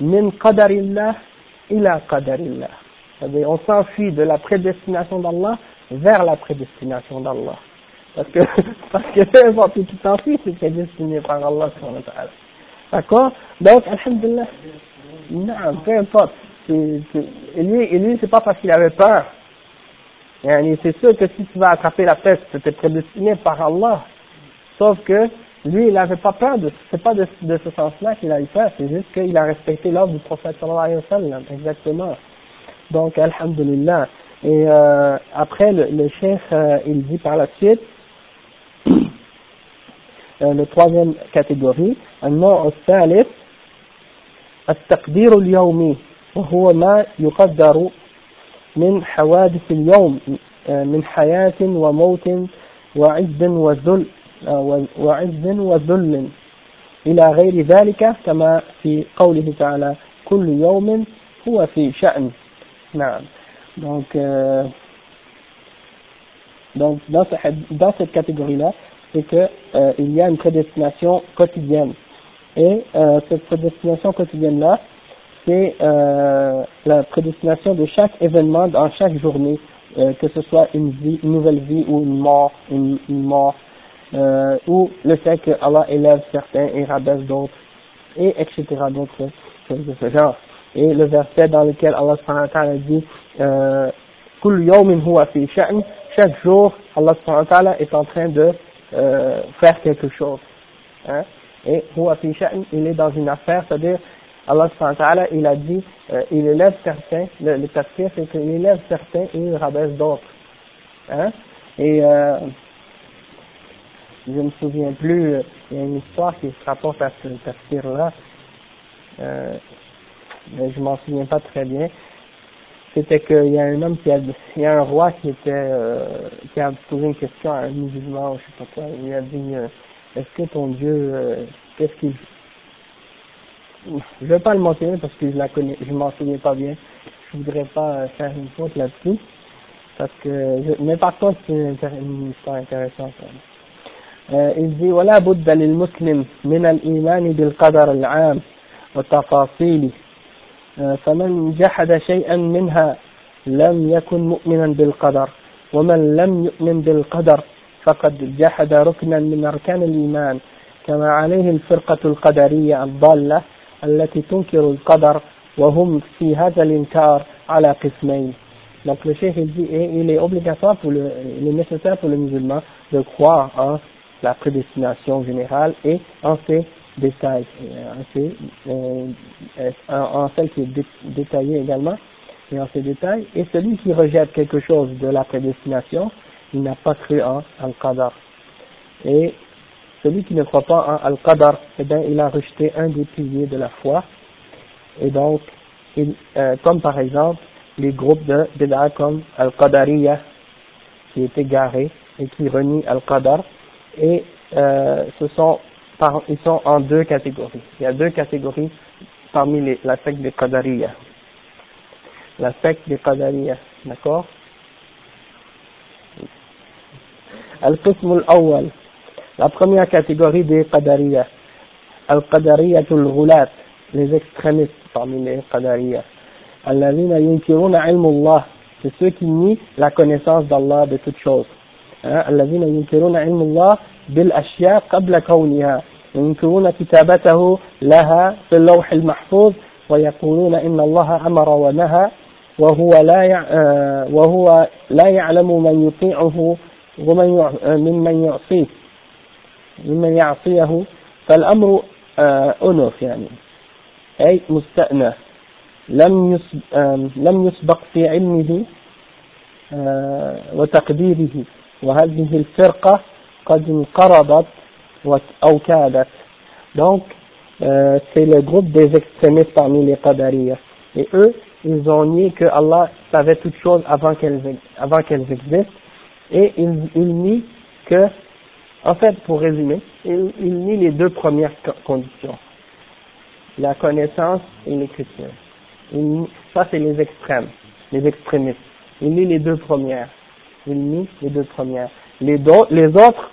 [SPEAKER 1] min qadarillah ila qadarillah. On s'enfuit de la prédestination d'Allah vers la prédestination d'Llah. Parce que, parce que peu importe où tu t'enfuis, c'est prédestiné par Allah. D'accord? Donc, Alhamdulillah, non, peu importe. Et lui, et lui c'est pas parce qu'il avait peur. C'est sûr que si tu vas attraper la peste, c'était prédestiné par Allah. Sauf que lui, il n'avait pas peur de, c'est pas de, de ce sens-là qu'il a eu peur, c'est juste qu'il a respecté l'ordre du prophète sallallahu alayhi wa sallam, exactement. Donc, alhamdulillah. Et euh, après, le, le chef, euh, il dit par la suite, euh, le troisième catégorie, النوع الثالث التقدير اليومي وهو ما يقدر من حوادث اليوم من حياة وموت وعز وذل وعز وذل إلى غير ذلك كما في قوله تعالى كل يوم هو في شأن نعم donc euh, donc dans, dans cette catégorie là c'est que euh, il y a une prédestination quotidienne et euh, cette prédestination quotidienne là c'est euh, la prédestination de chaque événement dans chaque journée, euh, que ce soit une vie, une nouvelle vie ou une mort, une, une mort, euh, ou le fait que Allah élève certains et rabaisse d'autres, et etc. d'autres choses de ce genre. Et le verset dans lequel Allah a dit euh, chaque jour Allah est en train de euh, faire quelque chose. Hein? Et il est dans une affaire, c'est-à-dire Allah il a dit, euh, il élève certains, le, le tafsir c'est qu'il élève certains et il rabaisse d'autres. Hein? Et euh, je me souviens plus, euh, il y a une histoire qui se rapporte à ce tafsir-là, euh, mais je m'en souviens pas très bien. C'était qu'il y a un homme qui a, il y a un roi qui était, euh, qui a posé une question à un musulman, je sais pas quoi, il a dit, euh, est-ce que ton Dieu, qu'est-ce qu'il je vais pas le mentionner parce que je la connais, je m'en souviens pas bien. Je voudrais pas euh, faire une faute là-dessus. Parce que, je, mais par contre, c'est une, une, histoire intéressante. Euh, il dit, ولا بد للمسلم من الإيمان بالقدر العام وتفاصيله. فمن جحد شيئا منها لم يكن مؤمنا بالقدر ومن لم يؤمن بالقدر فقد جحد ركنا من أركان الإيمان كما عليه الفرقة القدرية الضالة التي تنكر القدر وهم في هذا الإنكار على قسمين. Donc le chef il dit il est obligatoire pour le il est nécessaire pour le musulman de croire en la prédestination générale et en ses détails en, ses, euh, en, en celle qui est détaillée également et en ses détails et celui qui rejette quelque chose de la prédestination il n'a pas cru en al-qadar et celui qui ne croit pas en Al-Qadar, eh bien, il a rejeté un des piliers de la foi. Et donc, euh, comme par exemple, les groupes de Bid'a comme Al-Qadariya, qui est égaré et qui renie Al-Qadar. Et euh, ce sont, ils sont en deux catégories. Il y a deux catégories parmi les, la secte des Qadariya. La secte des Qadariya, d'accord? Al-Qism al-Awwal la première catégorie des Qadariya, Al-Qadariyatul Ghulat, les extrémistes parmi les Qadariya. Al-Ladina yunkiruna ilmullah, c'est ceux qui nient la connaissance d'Allah de toutes choses. الذين ينكرون علم الله بالأشياء قبل كونها ينكرون كتابته لها في اللوح المحفوظ ويقولون إن الله أمر ونهى وهو لا وهو لا يعلم من يطيعه ومن ممن يعصيه ممن يعصيه. فالأمر أنف يعني أي مستأنف لم لم يسبق في علمه وتقديره. وهذه الفرقة قد انقرضت أو كادت donc euh, c'est le groupe des extrémistes parmi les Qadariya et eux ils ont nié que Allah savait toutes choses avant qu'elles avant qu'elles existent et ils, ils nient que en fait pour résumer ils, ils nient les deux premières conditions la connaissance et l'écriture ça c'est les extrêmes les extrémistes ils nient les deux premières ils nient les deux premières les, autres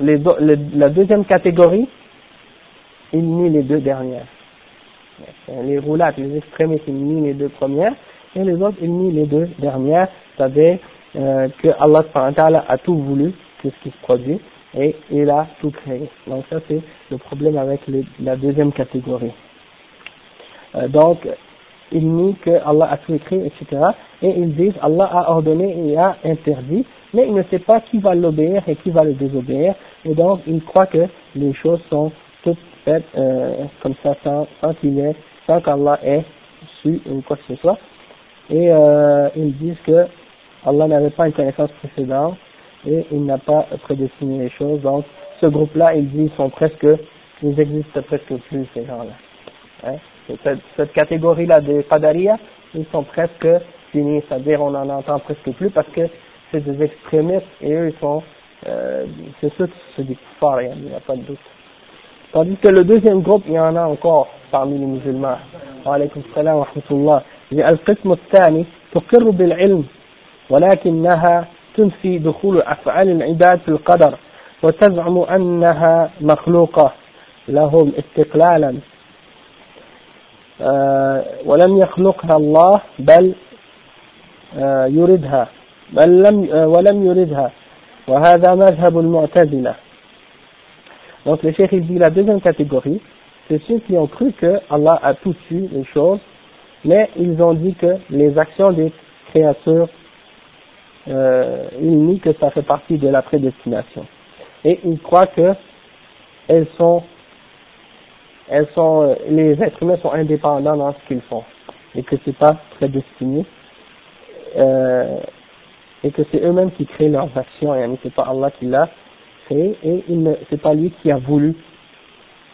[SPEAKER 1] la deuxième catégorie ils nient les deux dernières les roulates, les extrémistes, ils nient les deux premières, et les autres, ils nient les deux dernières, c'est-à-dire euh, que Allah a tout voulu, tout ce qui se produit, et il a tout créé. Donc ça, c'est le problème avec la deuxième catégorie. Euh, donc, ils nient que Allah a tout écrit, etc. Et ils disent Allah a ordonné et a interdit, mais il ne sait pas qui va l'obéir et qui va le désobéir. Et donc, ils croient que les choses sont toutes faites euh, comme ça sans, sans qu'il ait, sans qu'Allah ait su ou quoi que ce soit. Et euh, ils disent que Allah n'avait pas une connaissance précédente et il n'a pas prédestiné les choses. Donc, ce groupe-là, ils disent, sont presque, ils existent presque plus, ces gens-là. Hein? Cette, cette catégorie-là des Qadariya, ils sont presque finis, c'est-à-dire on en entend presque plus parce que c'est des extrémistes et eux, ils sont, euh, c'est ceux qui se disent forts, il n'y a pas de doute. Tandis que le deuxième groupe, il y en a encore parmi les musulmans. وعليكم السلام ورحمة الله. القسم الثاني تقر بالعلم ولكنها تنفي دخول أفعال العباد في القدر وتزعم أنها مخلوقة لهم استقلالا ولم يخلقها الله بل يردها بل لم ولم يردها وهذا مذهب المعتزلة Donc le cheikh il dit la deuxième catégorie, c'est ceux qui ont cru que Allah a tout su les choses, mais ils ont dit que les actions des créatures, euh, ils nient que ça fait partie de la prédestination. Et ils croient que elles sont, elles sont, euh, les êtres humains sont indépendants dans ce qu'ils font, et que c'est pas prédestiné, euh, et que c'est eux-mêmes qui créent leurs actions, et c'est pas Allah qui l'a et il ne, c'est pas lui qui a voulu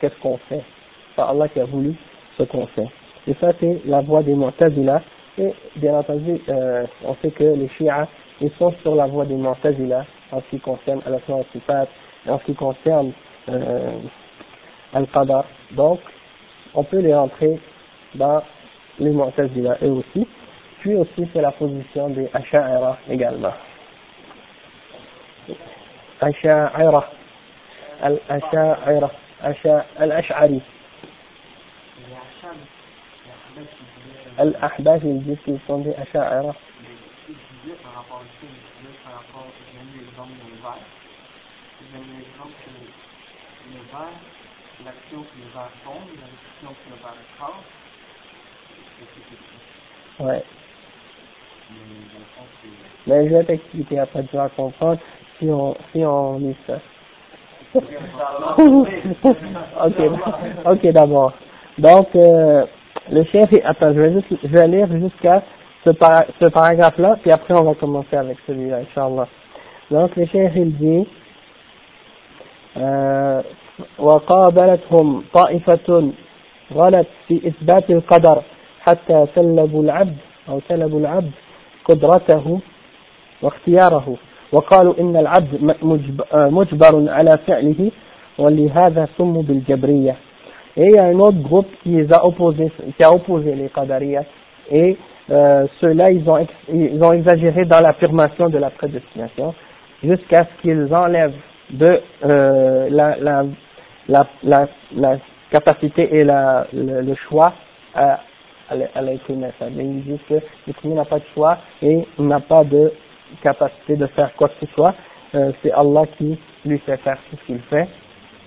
[SPEAKER 1] qu'est-ce qu'on fait. C'est pas Allah qui a voulu ce qu'on fait. Et ça, c'est la voie des Mu'tazila. Et bien entendu, euh, on sait que les Shia, ils sont sur la voie des Mu'tazila en ce qui concerne al Sifat, en ce qui concerne euh, al-qadar. Donc, on peut les rentrer dans les Mu'tazila eux aussi. Puis aussi, c'est la position des Asha'ira également. Asha'ira. Al-Asha'ira. Al-Ash'ari. Al-Ahbab, ils disent qu'ils sont des Asha'ira l'action que l'action que le Ouais. Mais je vais t'expliquer après, tu vas comprendre si on, si on lit ça. ok, ok d'abord. Donc, euh, le chef, attends, je vais, juste, je vais lire jusqu'à ce, par, ce paragraphe-là, puis après on va commencer avec celui-là, Inch'Allah. Donc, le chef, il dit, euh, وقابلتهم طائفة غلت في إثبات القدر حتى سلبوا العبد أو سلبوا العبد قدرته واختياره وقالوا إن العبد مجبر على فعله ولهذا سموا بالجبرية et il y a un autre groupe qui les a opposés, qui a opposé les Qadariya et euh, ceux-là ils ont, ils ont exagéré dans l'affirmation de la prédestination jusqu'à ce qu'ils enlèvent de euh, la, la, la, la, capacité et la, le, choix à, à l'être humain. Ils disent que l'être humain n'a pas de choix et n'a pas de capacité de faire quoi que ce soit, euh, c'est Allah qui lui fait faire tout ce qu'il fait.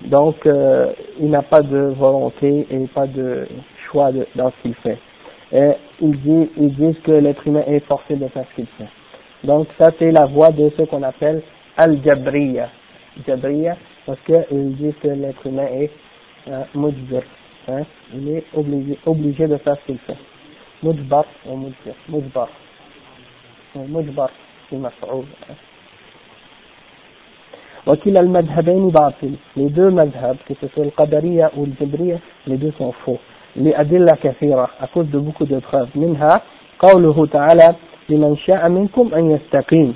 [SPEAKER 1] Donc, euh, il n'a pas de volonté et pas de choix dans ce qu'il fait. ils, disent, ils disent que l'être humain est forcé de faire ce qu'il fait. Donc ça c'est la voie de ce qu'on appelle Al-Jabriya. Jabriya, parce qu'ils disent que l'être humain est euh, hein, il est obligé, obligé de faire ce qu'il fait. Mujbar ou mujbir, mujbar. Mujbar, c'est mas'oud. وكلا المذهبين باطل les deux madhab que ce soit qadariya ou jabriya les deux sont faux لأدلة كثيرة à cause de beaucoup de preuves منها قوله تعالى لمن شاء منكم أن يستقيم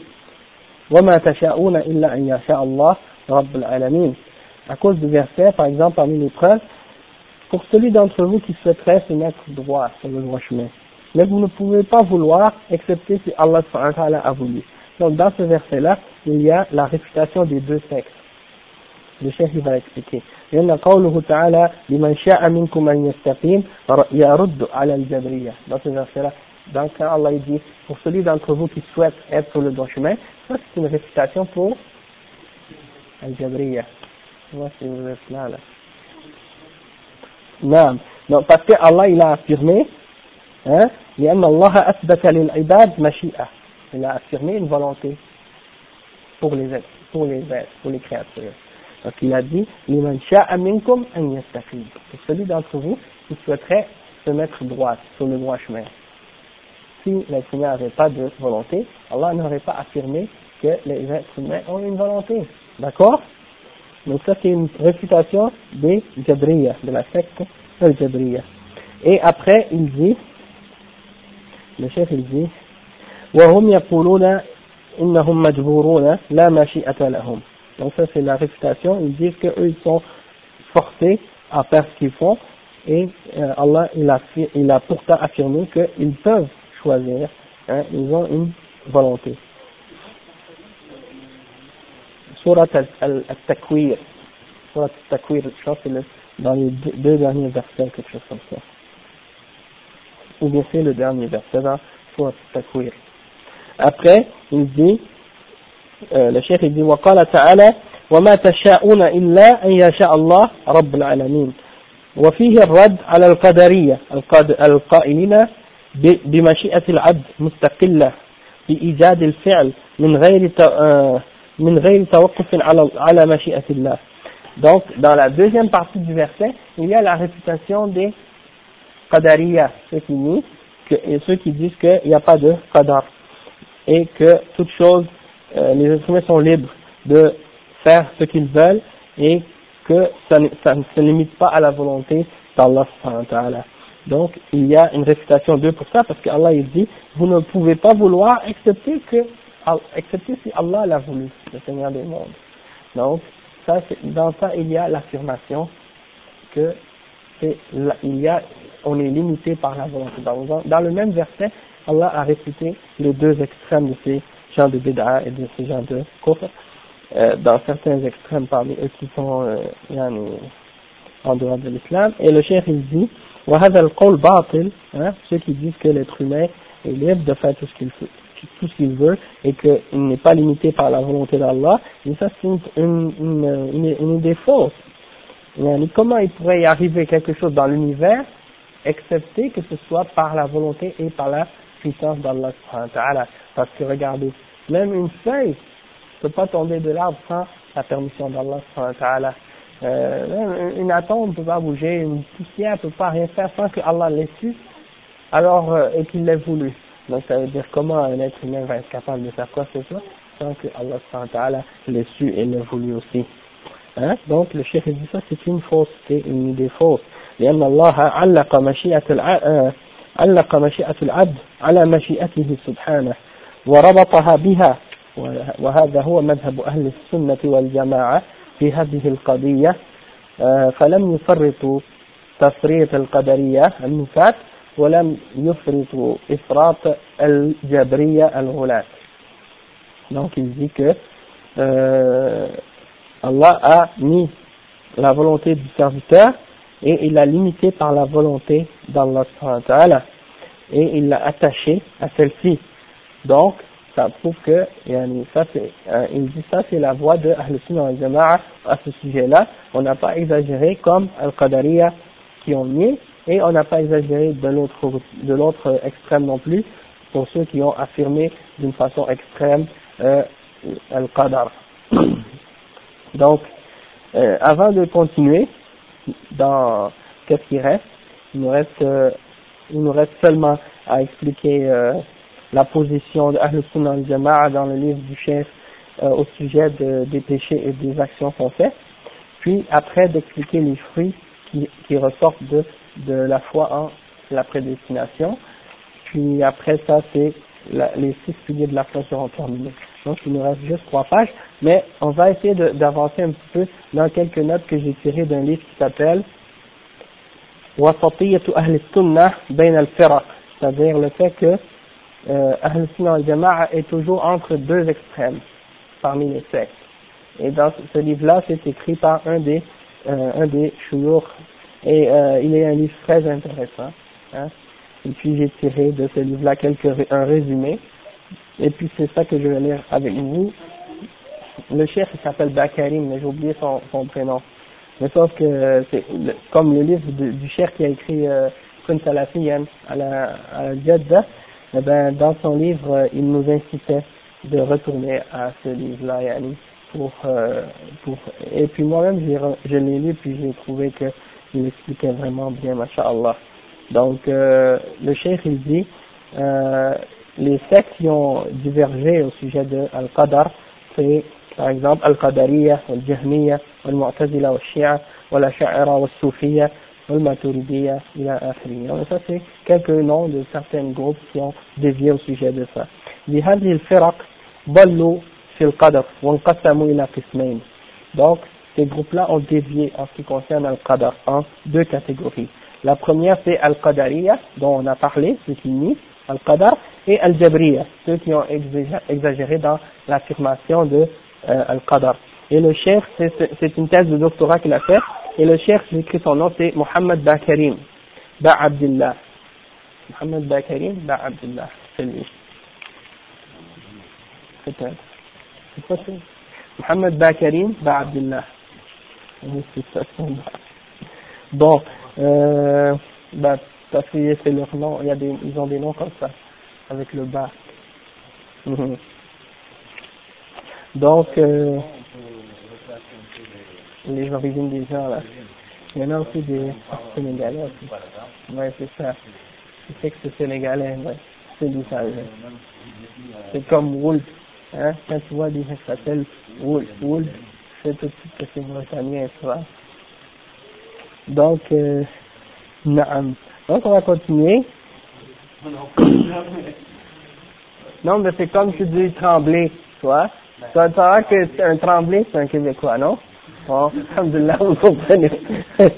[SPEAKER 1] وما تشاءون إلا أن يشاء الله رب العالمين à cause du verset par exemple parmi les preuves pour celui d'entre vous qui souhaiterait se mettre droit sur le droit chemin mais vous ne pouvez pas vouloir excepté si Allah a voulu donc dans ce verset-là, il y a la réputation des deux sexes. Le chef il va expliquer. لأن قوله تعالى لمن شاء منكم أن يستقيم يرد على الجبرية. Dans ce verset-là, donc quand Allah dit pour celui d'entre vous qui souhaite être sur le bon chemin, ça c'est une réputation pour Al-Jabriya. Moi c'est vous êtes là, là. Non, non, parce que Allah il a affirmé, hein, لأن الله أثبت للعباد مشيئة il a affirmé une volonté pour les êtres, pour les êtres, pour les créatures. Donc il a dit, minkum an C'est celui d'entre vous qui souhaiterait se mettre droit, sur le droit chemin. Si l'être humain n'avait pas de volonté, Allah n'aurait pas affirmé que les êtres humains ont une volonté. D'accord Donc ça c'est une réfutation des Jabriya, de la secte des Jabriya. Et après il dit, le chef il dit, وهم يقولون إنهم مجبورون لا مشيئة لهم donc ça c'est la réputation ils disent qu'eux ils sont forcés à faire ce qu'ils font et euh, Allah il a, il a pourtant affirmé qu'ils peuvent choisir hein, ils ont une volonté سورة التكوير. سورة التكوير شوفي dans les deux derniers versets, quelque chose comme ça. Ou bien c'est le dernier verset là, soit euh, وَقَالَ تَعَالَى وَمَا تَشَاءُونَ إِلَّا أَنْ يَشَاءَ اللَّهُ رَبُّ العالمين. وَفِيهِ الرَّدْ عَلَى الْقَدَرِيَّةِ الْقَائِلِينَ بمشيئة الْعَبْدِ مُسْتَقِلَّةِ بِإِيجَادِ الْفِعْلِ مِنْ غَيْرِ تَوْ... آه، Donc, dans la deuxième partie du verset, il y a la réputation des Qadariya, ceux qui nient, et ceux disent qu'il n'y a pas de Qadar, et que toutes choses, euh, les êtres humains sont libres de faire ce qu'ils veulent, et que ça, ne se limite pas à la volonté d'Allah Donc, il y a une réputation d'eux pour ça, parce qu'Allah, il dit, vous ne pouvez pas vouloir, accepter que excepté si Allah l'a voulu, le Seigneur des mondes. Donc, ça, dans ça, il y a l'affirmation que il y a, on est limité par la volonté d'Allah. Dans le même verset, Allah a récité les deux extrêmes de ces gens de bid'a et de ces gens de kufr, euh, dans certains extrêmes parmi eux qui sont euh, en dehors de l'islam. Et le chef il dit, وهذا القول باطل, hein, ceux qui disent que l'être humain est libre de faire tout ce qu'il veut, tout ce qu'il veut et qu'il n'est pas limité par la volonté d'Allah, et ça c'est une, une, une, une, idée fausse. Comment il pourrait y arriver quelque chose dans l'univers, excepté que ce soit par la volonté et par la puissance d'Allah Parce que regardez, même une feuille ne peut pas tomber de l'arbre sans la permission d'Allah euh, une atome ne peut pas bouger, une poussière ne peut pas rien faire sans que Allah l'ait su, alors, euh, et qu'il l'ait voulu. Donc ça veut dire comment un être humain va être capable de faire quoi que ce soit sans que Allah l'ait su et l'ait voulu aussi. Hein? Donc le chef dit ça c'est une fausseté, une idée fausse. لأن الله علق مشيئة علق مشيئة العبد على مشيئته سبحانه وربطها بها وهذا هو مذهب أهل السنة والجماعة في هذه القضية آه، فلم يفرطوا تفريط القدرية النفاة ولم يفرطوا إفراط الجبرية الغلاة donc il dit que euh, Allah a mis la volonté du serviteur et il l'a limité par la volonté d'Allah et il l'a attaché à celle-ci. Donc, ça prouve que, ça c'est, euh, il dit ça c'est la voie de Ahl Sunnah al à ce sujet-là. On n'a pas exagéré comme Al-Qadariya qui ont mis et on n'a pas exagéré de l'autre extrême non plus pour ceux qui ont affirmé d'une façon extrême euh, al-qadar. Donc, euh, avant de continuer dans qu'est-ce qui reste, il nous reste euh, il nous reste seulement à expliquer euh, la position de Ahl al-Jama'a dans le livre du chef au sujet de, des péchés et des actions qu'on fait, puis après d'expliquer les fruits qui, qui ressortent de, de la foi en la prédestination, puis après ça c'est les six piliers de la foi seront terminés. Donc il nous reste juste trois pages, mais on va essayer d'avancer un petit peu dans quelques notes que j'ai tirées d'un livre qui s'appelle c'est-à-dire le fait que euh, Ahl al-Jama'a est toujours entre deux extrêmes parmi les sectes. Et dans ce livre-là, c'est écrit par un des euh, un des et euh, il est un livre très intéressant. Hein. Et puis j'ai tiré de ce livre-là quelques un résumé. Et puis c'est ça que je vais lire avec vous. Le chef s'appelle Bakarim, mais j'ai oublié son, son prénom. Mais sauf que c'est comme le livre du chef qui a écrit euh, Salafiyan à la, à la Jeddah, eh ben, dans son livre, euh, il nous incitait de retourner à ce livre-là, yani, pour, euh, pour, et puis moi-même, je l'ai lu, puis j'ai trouvé que il expliquait vraiment bien, masha'Allah. Donc, euh, le cheikh, il dit, euh, les sectes qui ont divergé au sujet de Al-Qadar, c'est, par exemple, Al-Qadariya, Al-Jahmiya, Al-Mu'tazila, Al-Shia, Al-Sha'ira, Al-Sufiya, Al-Maturidiyya, ila akhiri. Donc, ça, c'est quelques noms de certains groupes qui ont dévié au sujet de ça. بهذه الفرق ضلوا في القدر وانقسموا إلى قسمين. Donc, ces groupes-là ont dévié en ce qui concerne Al-Qadar en deux catégories. La première, c'est Al-Qadariya, dont on a parlé, c'est fini, Al-Qadar, et Al-Jabriya, ceux qui ont exagéré dans l'affirmation de euh, Al-Qadar. Et le chef, c'est une thèse de doctorat qu'il a fait, et le chef, j'ai écrit son nom, c'est Mohamed Bakarim, Ba Abdullah. Mohamed Bakarim, Ba Abdullah, c'est lui. peut-être. C'est possible. Mohamed Bakarim, Ba Abdullah. Bon, euh, bah, parce que c'est leur nom, il y a des, ils ont des noms comme ça, avec le bas. Donc, euh, les origines des gens là. Il y en a aussi des Sénégalais aussi. Ouais, c'est ça. Je sais que c'est Sénégalais, ouais. C'est du ça. C'est comme Wolf. Hein, quand tu vois des gens qui s'appellent Wolf, Wolf, c'est tout de suite que c'est mauritanien, tu vois. Donc, euh, naam. Donc, on va continuer. Non, mais c'est comme tu dis trembler, tu vois. Tu vois que un tremblé, c'est un Québécois, non? Bon, alhamdulillah, vous comprenez.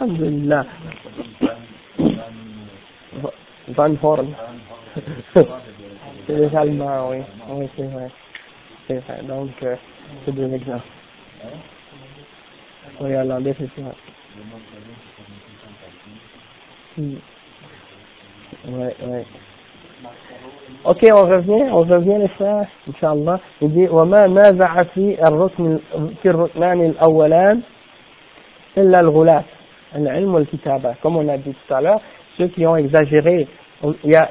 [SPEAKER 1] alhamdulillah. Van Horn. c'est les Allemands, oui. Oui, c'est vrai C'est vrai. Donc, euh, c'est deux exemples. Oui, Hollandais, c'est ça. Hmm. Ouais, ouais. Ok, on revient, on revient les frères, Inch'Allah. Il dit, وما نازع في الركن في الركنان الأولان إلا الغلاة العلم والكتابة. Comme on a dit tout à l'heure, ceux qui ont exagéré, il y a,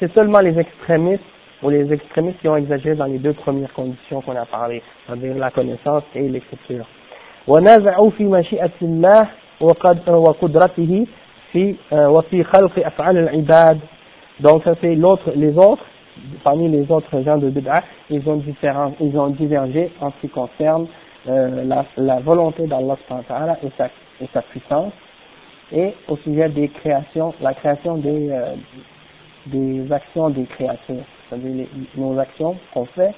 [SPEAKER 1] c'est seulement les extrémistes ou les extrémistes qui ont exagéré dans les deux premières conditions qu'on a parlé, c'est-à-dire la connaissance et l'écriture. ونازعوا في مشيئة الله وقدرته في وفي خلق أفعال العباد donc ça c'est l'autre, les autres, parmi les autres gens de bid'ah, ils ont différents, ils ont divergé en ce qui concerne euh, la, la volonté d'Allah et sa, et sa puissance, et au sujet des créations, la création des, euh, des actions des créatures, c'est-à-dire nos actions qu'on fait,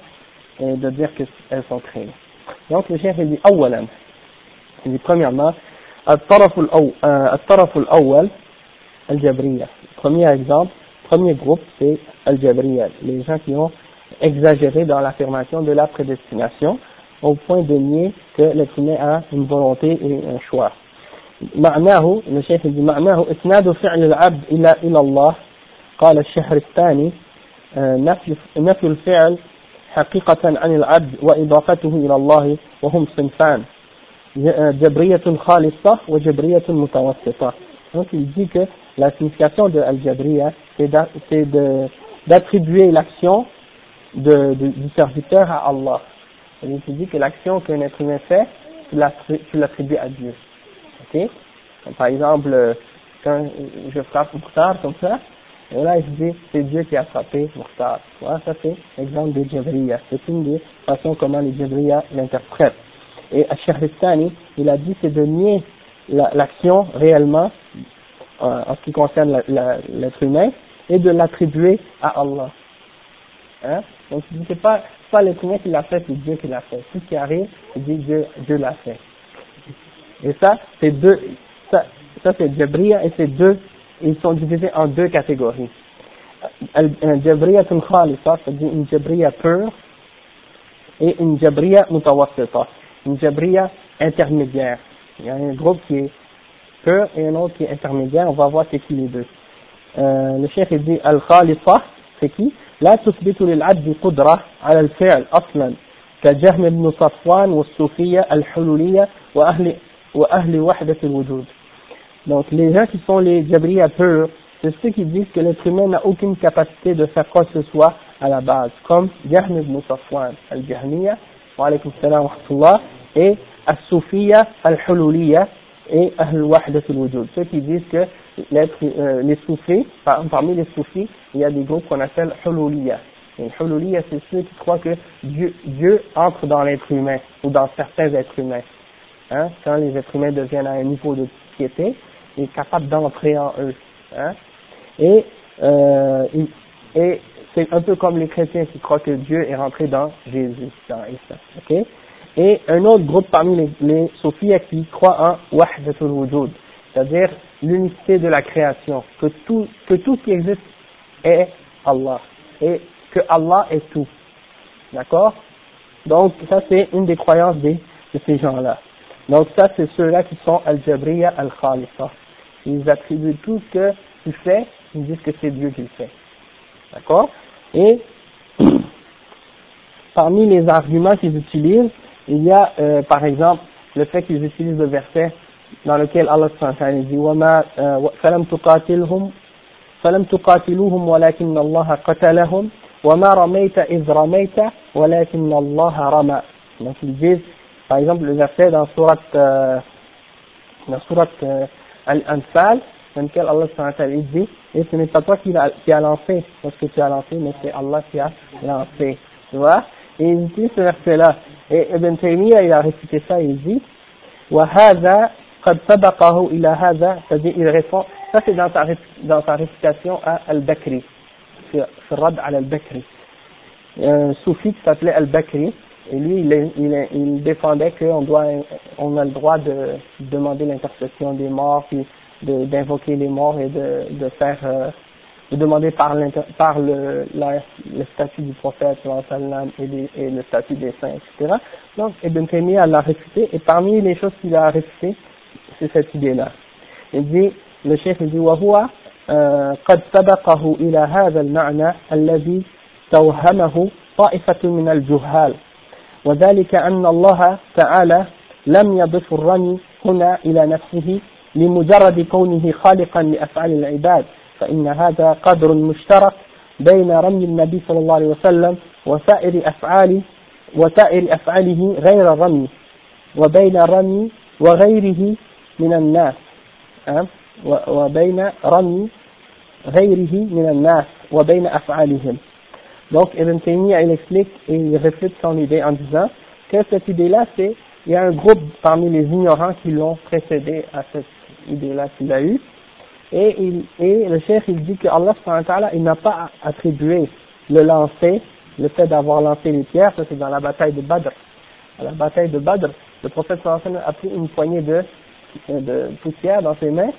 [SPEAKER 1] et de dire qu'elles sont créées. Donc le chef il dit أولا il dit premièrement الطرف الأول الجبرية premier exemple premier groupe c'est Al-Jabriya les gens qui ont exagéré dans l'affirmation de la prédestination au point de nier que l'être humain a une volonté et un choix معناه الشيخ يقول معناه إسناد فعل العبد إلى إلى الله قال الشهر الثاني نفي نفي الفعل حقيقة عن العبد وإضافته إلى الله وهم صنفان جبرية خالصة وجبرية متوسطة Donc il dit que la signification de Al-Jabriya, c'est d'attribuer l'action de, du serviteur à Allah. Il dit que l'action qu'un être humain fait, tu l'attribues à Dieu. Ok Par exemple, quand je frappe Mokhtar comme ça, et là il dit c'est Dieu qui a frappé Mokhtar. Voilà, ça c'est l'exemple des Jabriya. C'est une des façons comment les Jabriya l'interprètent. Et Al-Shahristani, il a dit c'est de nier l'action réellement euh, en ce qui concerne l'être humain et de l'attribuer à Allah. Hein? Donc c'est pas pas l'être humain qui l'a fait, c'est Dieu qui l'a fait. Tout ce qui arrive, il dit Dieu, Dieu l'a fait. Et ça, c'est deux, ça, ça c'est Jabriya et c'est deux, ils sont divisés en deux catégories. Un Jabriya Khalisa, c'est-à-dire une Jabriya pure et une Jabriya Mutawassita, une Jabriya intermédiaire. Il y a un groupe qui est pur et un autre qui est intermédiaire, on va voir c'est qui les deux. Euh, le chef dit Al-Khalisa, c'est qui لا تثبت للعبد قدرة على الفعل أصلا كجهم بن صفوان والصوفية الحلولية وأهل, وأهل وحدة الوجود donc les gens qui sont les Jabriya purs, c'est ceux qui disent que l'être humain n'a aucune capacité de faire quoi que ce soit à la base, comme Jahm ibn Safwan al-Jahmiya, wa alaykum salam wa rahmatullah, et As-Sufiya al-Hululiya et Ahl-Wahdat al-Wujud. Ceux qui disent que euh, les soufis, parmi les soufis, il y a des groupes qu'on appelle Hululiya. Et Hululiya, c'est ceux qui croient que Dieu, Dieu entre dans l'être humain, ou dans certains êtres humains. Hein, quand les êtres humains deviennent à un niveau de piété, capable d'entrer en eux. Hein. Et, euh, et c'est un peu comme les chrétiens qui croient que Dieu est rentré dans Jésus, dans Isa. Okay? Et un autre groupe parmi les, les soufis qui croient en Wahdatul Wujud, c'est-à-dire l'unité de la création, que tout, que tout ce qui existe est Allah, et que Allah est tout. D'accord? Donc ça c'est une des croyances des, de ces gens-là. Donc ça c'est ceux-là qui sont Al-Jabriya Al-Khalifa. Ils attribuent tout ce que tu fais, ils disent que c'est Dieu qui le fait. D'accord Et parmi les arguments qu'ils utilisent, il y a euh, par exemple le fait qu'ils utilisent le verset dans lequel Allah dit وما فلم تقاتلهم فلم تقاتلوهم ولكن الله قتلهم وما رميت إذ رميت ولكن الله رمى donc ils disent par exemple le verset dans surat euh, dans surat euh, Al-Anfal dans lequel Allah dit et ce n'est pas toi qui qui a lancé parce que tu as lancé mais c'est Allah qui a lancé tu vois et il dit ce verset là et Ibn Taymiyyah il a récité ça il dit وهذا قد سبقه إلى هذا c'est-à-dire il répond ça c'est dans dans sa récitation à Al-Bakri sur Rad al-Bakri un soufi qui s'appelait Al-Bakri et lui il, il, il défendait qu'on doit on a le droit de demander l'intercession des morts puis d'invoquer les morts et de, de faire euh, de demander par, par le, la, le statut du prophète et, et le statut des saints, etc. Donc Ibn Taymiyyah l'a réfuté et parmi les choses qu'il a réfutées c'est cette idée-là. Il dit, le chef dit, وهو قد سبقه إلى هذا المعنى الذي توهمه طائفة من الجهال وذلك أن الله تعالى لم يضف الرمي هنا إلى نفسه لمجرد كونه خالقا لأفعال العباد فإن هذا قدر مشترك بين رمي النبي صلى الله عليه وسلم وسائر أفعال وسائر أفعاله غير الرمي وبين الرمي وغيره من الناس وبين رمي غيره من الناس وبين أفعالهم. Donc Ibn Taymiyyah il explique et il réfute son idée en disant que cette idée-là c'est il y a un groupe parmi les ignorants qui l'ont précédé à cette idée-là qu'il a eue et, il, et le chef il dit que Allah il n'a pas attribué le lancer, le fait d'avoir lancé les pierres, ça c'est dans la bataille de Badr. À la bataille de Badr, le prophète a pris une poignée de de poussière dans ses mains,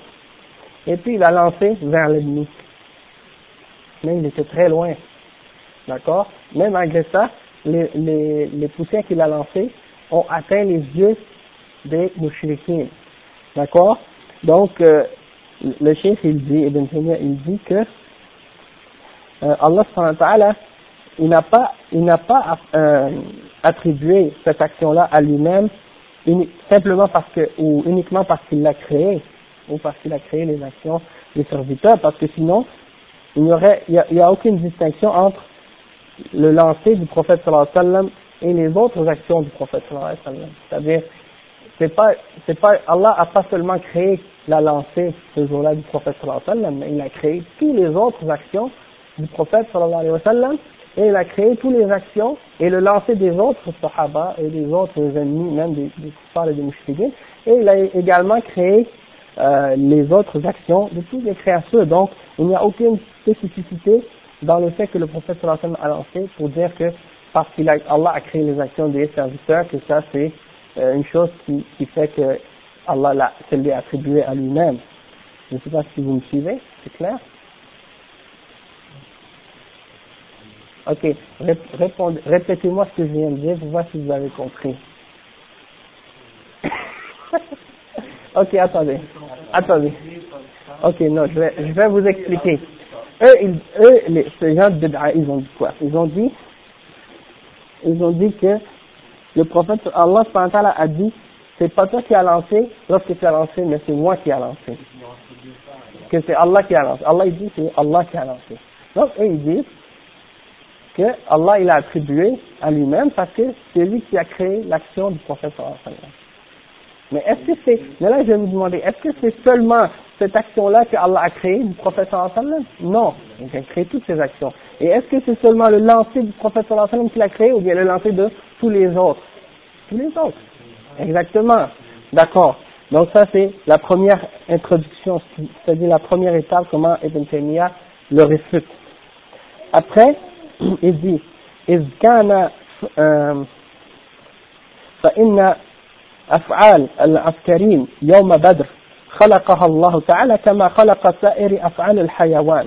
[SPEAKER 1] et puis il a lancé vers l'ennemi. Mais il était très loin. D'accord? Mais malgré ça, les, les, qu'il a lancées ont atteint les yeux des mouchriquins. D'accord? Donc, euh, le chef, il dit, Ibn Taymiyyah, il dit que euh, Allah il n'a pas, il pas euh, attribué cette action-là à lui-même simplement parce que, ou uniquement parce qu'il l'a créé, ou parce qu'il a créé les actions des serviteurs, parce que sinon, il n'y aurait, il y a, a, aucune distinction entre le lancer du prophète sallallahu alayhi sallam et les autres actions du prophète sallallahu alayhi sallam. C'est-à-dire, c'est pas, c'est pas, Allah a pas seulement créé la lancée ce jour-là du prophète sallallahu alayhi sallam, mais il a créé toutes les autres actions du prophète sallallahu alayhi sallam, et il a créé toutes les actions et le lancer des autres sahaba et des autres ennemis, même des, des et des mouchidines, et il a également créé euh, les autres actions de toutes les créatures. Donc, il n'y a aucune spécificité dans le fait que le prophète sallallahu a lancé pour dire que parce qu'Allah a créé les actions des serviteurs, que ça c'est euh, une chose qui, fait que Allah l'a, se attribué à lui-même. Je ne sais pas si vous me suivez, c'est clair? Ok, répétez-moi ce que je viens de dire pour voir si vous avez compris. ok, attendez, attendez. Ok, non, je vais, je vais vous expliquer. Eux, ils, eux les, ces gens ils ont dit quoi? Ils ont dit, ils ont dit que le prophète Allah a dit c'est pas toi qui as lancé lorsque tu as lancé, mais c'est moi qui ai lancé. Que c'est Allah qui a lancé. Allah il dit c'est Allah qui a lancé. Donc eux ils disent que Allah il a attribué à lui-même parce que c'est lui qui a créé l'action du prophète Mais est-ce que c'est, mais là je vais me demander, est-ce que c'est seulement cette action-là que Allah a créée du prophète Non, il a créé toutes ces actions. Et est-ce que c'est seulement le lancer du prophète sallallahu qu'il a créé ou bien le lancer de tous les autres Tous les autres. Exactement. D'accord. Donc ça c'est la première introduction, c'est-à-dire la première étape comment Ibn Taymiyyah le réfute. Après, il dit, إذ كان فإن أفعال العسكريين يوم بدر خلقها الله تعالى كما خلق سائر أفعال الحيوان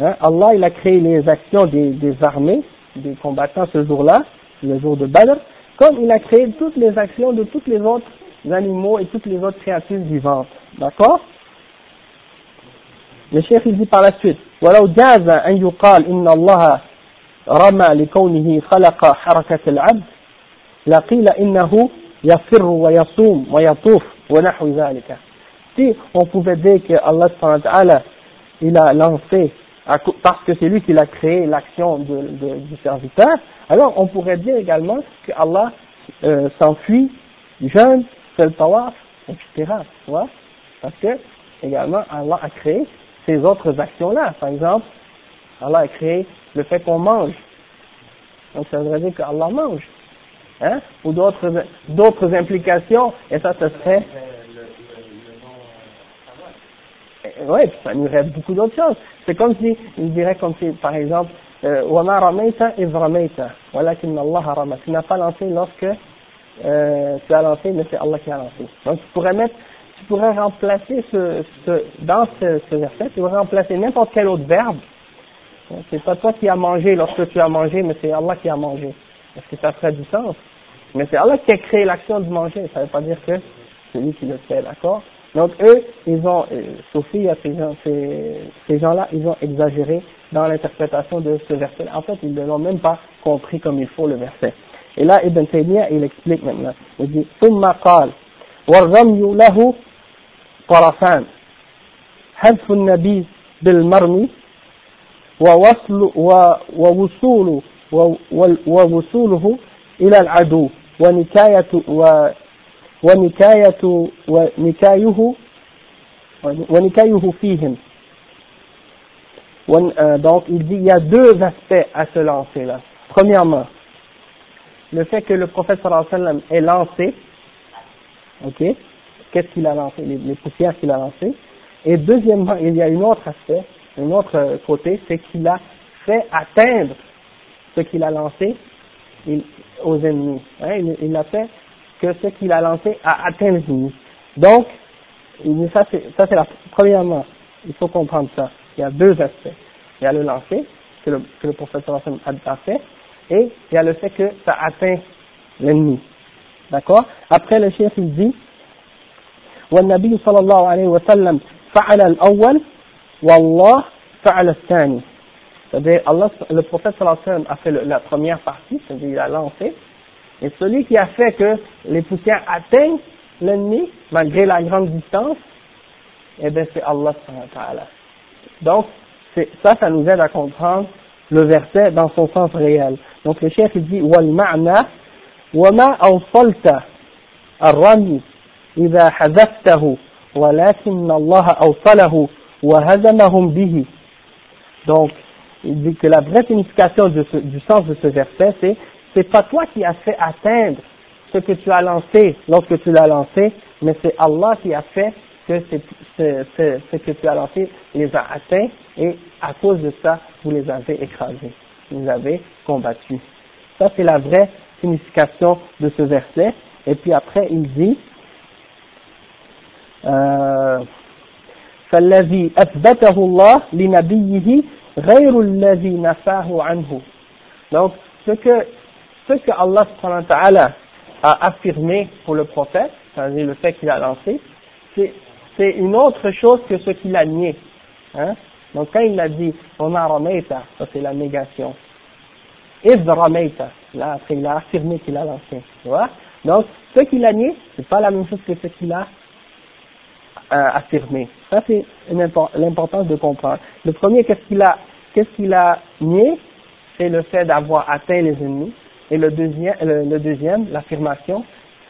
[SPEAKER 1] Hein, Allah créé les actions des, des armées, des combattants ce jour-là, le jour de Badr, comme il a créé toutes les actions de tous les autres animaux et toutes les autres créatures vivantes. D'accord Le chef il dit par la suite ولو جاز أن يقال إن الله رمى لكونه خلق حركة العبد لقيل إنه يفر ويصوم ويطوف ونحو ذلك Si on pouvait dire que Allah il a lancé parce que c'est lui qui a créé l'action de, de, du serviteur, alors on pourrait dire également que Allah euh, s'enfuit, jeûne, fait le tawaf, etc. Tu vois Parce que également Allah a créé ces autres actions-là. Par exemple, Allah a créé le fait qu'on mange. Donc ça voudrait dire qu'Allah mange. Hein Ou d'autres d'autres implications, et ça, ce serait oui, ça nous reste beaucoup d'autres choses. C'est comme si, il dirait comme si, par exemple, euh, وَمَا رَمَيْتَ إِذْ رَمَيْتَ وَلَكِنَّ اللَّهَ رَمَى Tu n'as pas lancé lorsque euh, tu as lancé, mais c'est Allah qui a lancé. Donc tu pourrais mettre, tu pourrais remplacer ce, ce dans ce, ce verset, tu pourrais remplacer n'importe quel autre verbe. C'est pas toi qui as mangé lorsque tu as mangé, mais c'est Allah qui a mangé. Est-ce que ça ferait du sens Mais c'est Allah qui a créé l'action de manger. Ça ne veut pas dire que c'est lui qui le fait, d'accord donc eux, ils ont, euh, Sophie, ces gens, ces, ces gens-là, ils ont exagéré dans l'interprétation de ce verset. En fait, ils ne l'ont même pas compris comme il faut le verset. Et là, Ibn Taymiyyah, il explique maintenant. Il dit, ثم قال والرمي له طرفان حذف النبي بالمرمي ووصل ووصول ووصوله إلى العدو ونكاية ونكاية ونكايه ونكايه فيهم donc il dit il y a deux aspects à ce lancer là premièrement le fait que le prophète sallallahu alayhi wa sallam est lancé ok qu'est-ce qu'il a lancé les, les poussières qu'il a lancées et deuxièmement il y a un autre aspect un autre côté c'est qu'il a fait atteindre ce qu'il a lancé aux ennemis hein, il, il a fait que ce qu'il a lancé a atteint les limites. Donc, ça c'est, ça c'est la, premièrement, il faut comprendre ça. Il y a deux aspects. Il y a le lancer, que le, que le prophète a fait, et il y a le fait que ça atteint l'ennemi. D'accord Après, le chef, il dit, والنبي صلى الله عليه وسلم فعل الأول والله فعل الثاني c'est-à-dire, Allah, le prophète sallallahu a fait la première partie, c'est-à-dire, il a lancé. Et celui qui a fait que les poussières atteignent l'ennemi, malgré la grande distance, eh bien, c'est Allah ta'ala. Donc, c'est ça, ça nous aide à comprendre le verset dans son sens réel. Donc, le chef, il dit, wal ma'na, wa ma awsalta ar-rami, idha hazaftahu, walakin Allah awsalahu, wa hazamahum bihi. Donc, il dit que la vraie signification du sens de ce verset c'est c'est pas toi qui as fait atteindre ce que tu as lancé lorsque tu l'as lancé mais c'est Allah qui a fait que ce que tu as lancé les a atteints et à cause de ça, vous les avez écrasés, vous les avez combattus. Ça, c'est la vraie signification de ce verset. Et puis après, il dit, euh, donc, ce que, ce que Allah a affirmé pour le prophète, c'est-à-dire le fait qu'il a lancé, c'est une autre chose que ce qu'il a nié. Hein. Donc, quand il a dit, on a ça c'est la négation. Iz rameita, là, après il a affirmé qu'il a lancé. Tu? Donc, ce qu'il a nié, c'est pas la même chose que ce qu'il a euh, affirmé. Ça, c'est l'importance de comprendre. Le premier, qu'est-ce qu'il a qu'est-ce qu'il a nié C'est le fait d'avoir atteint les ennemis. Et le deuxième, le, deuxième, l'affirmation,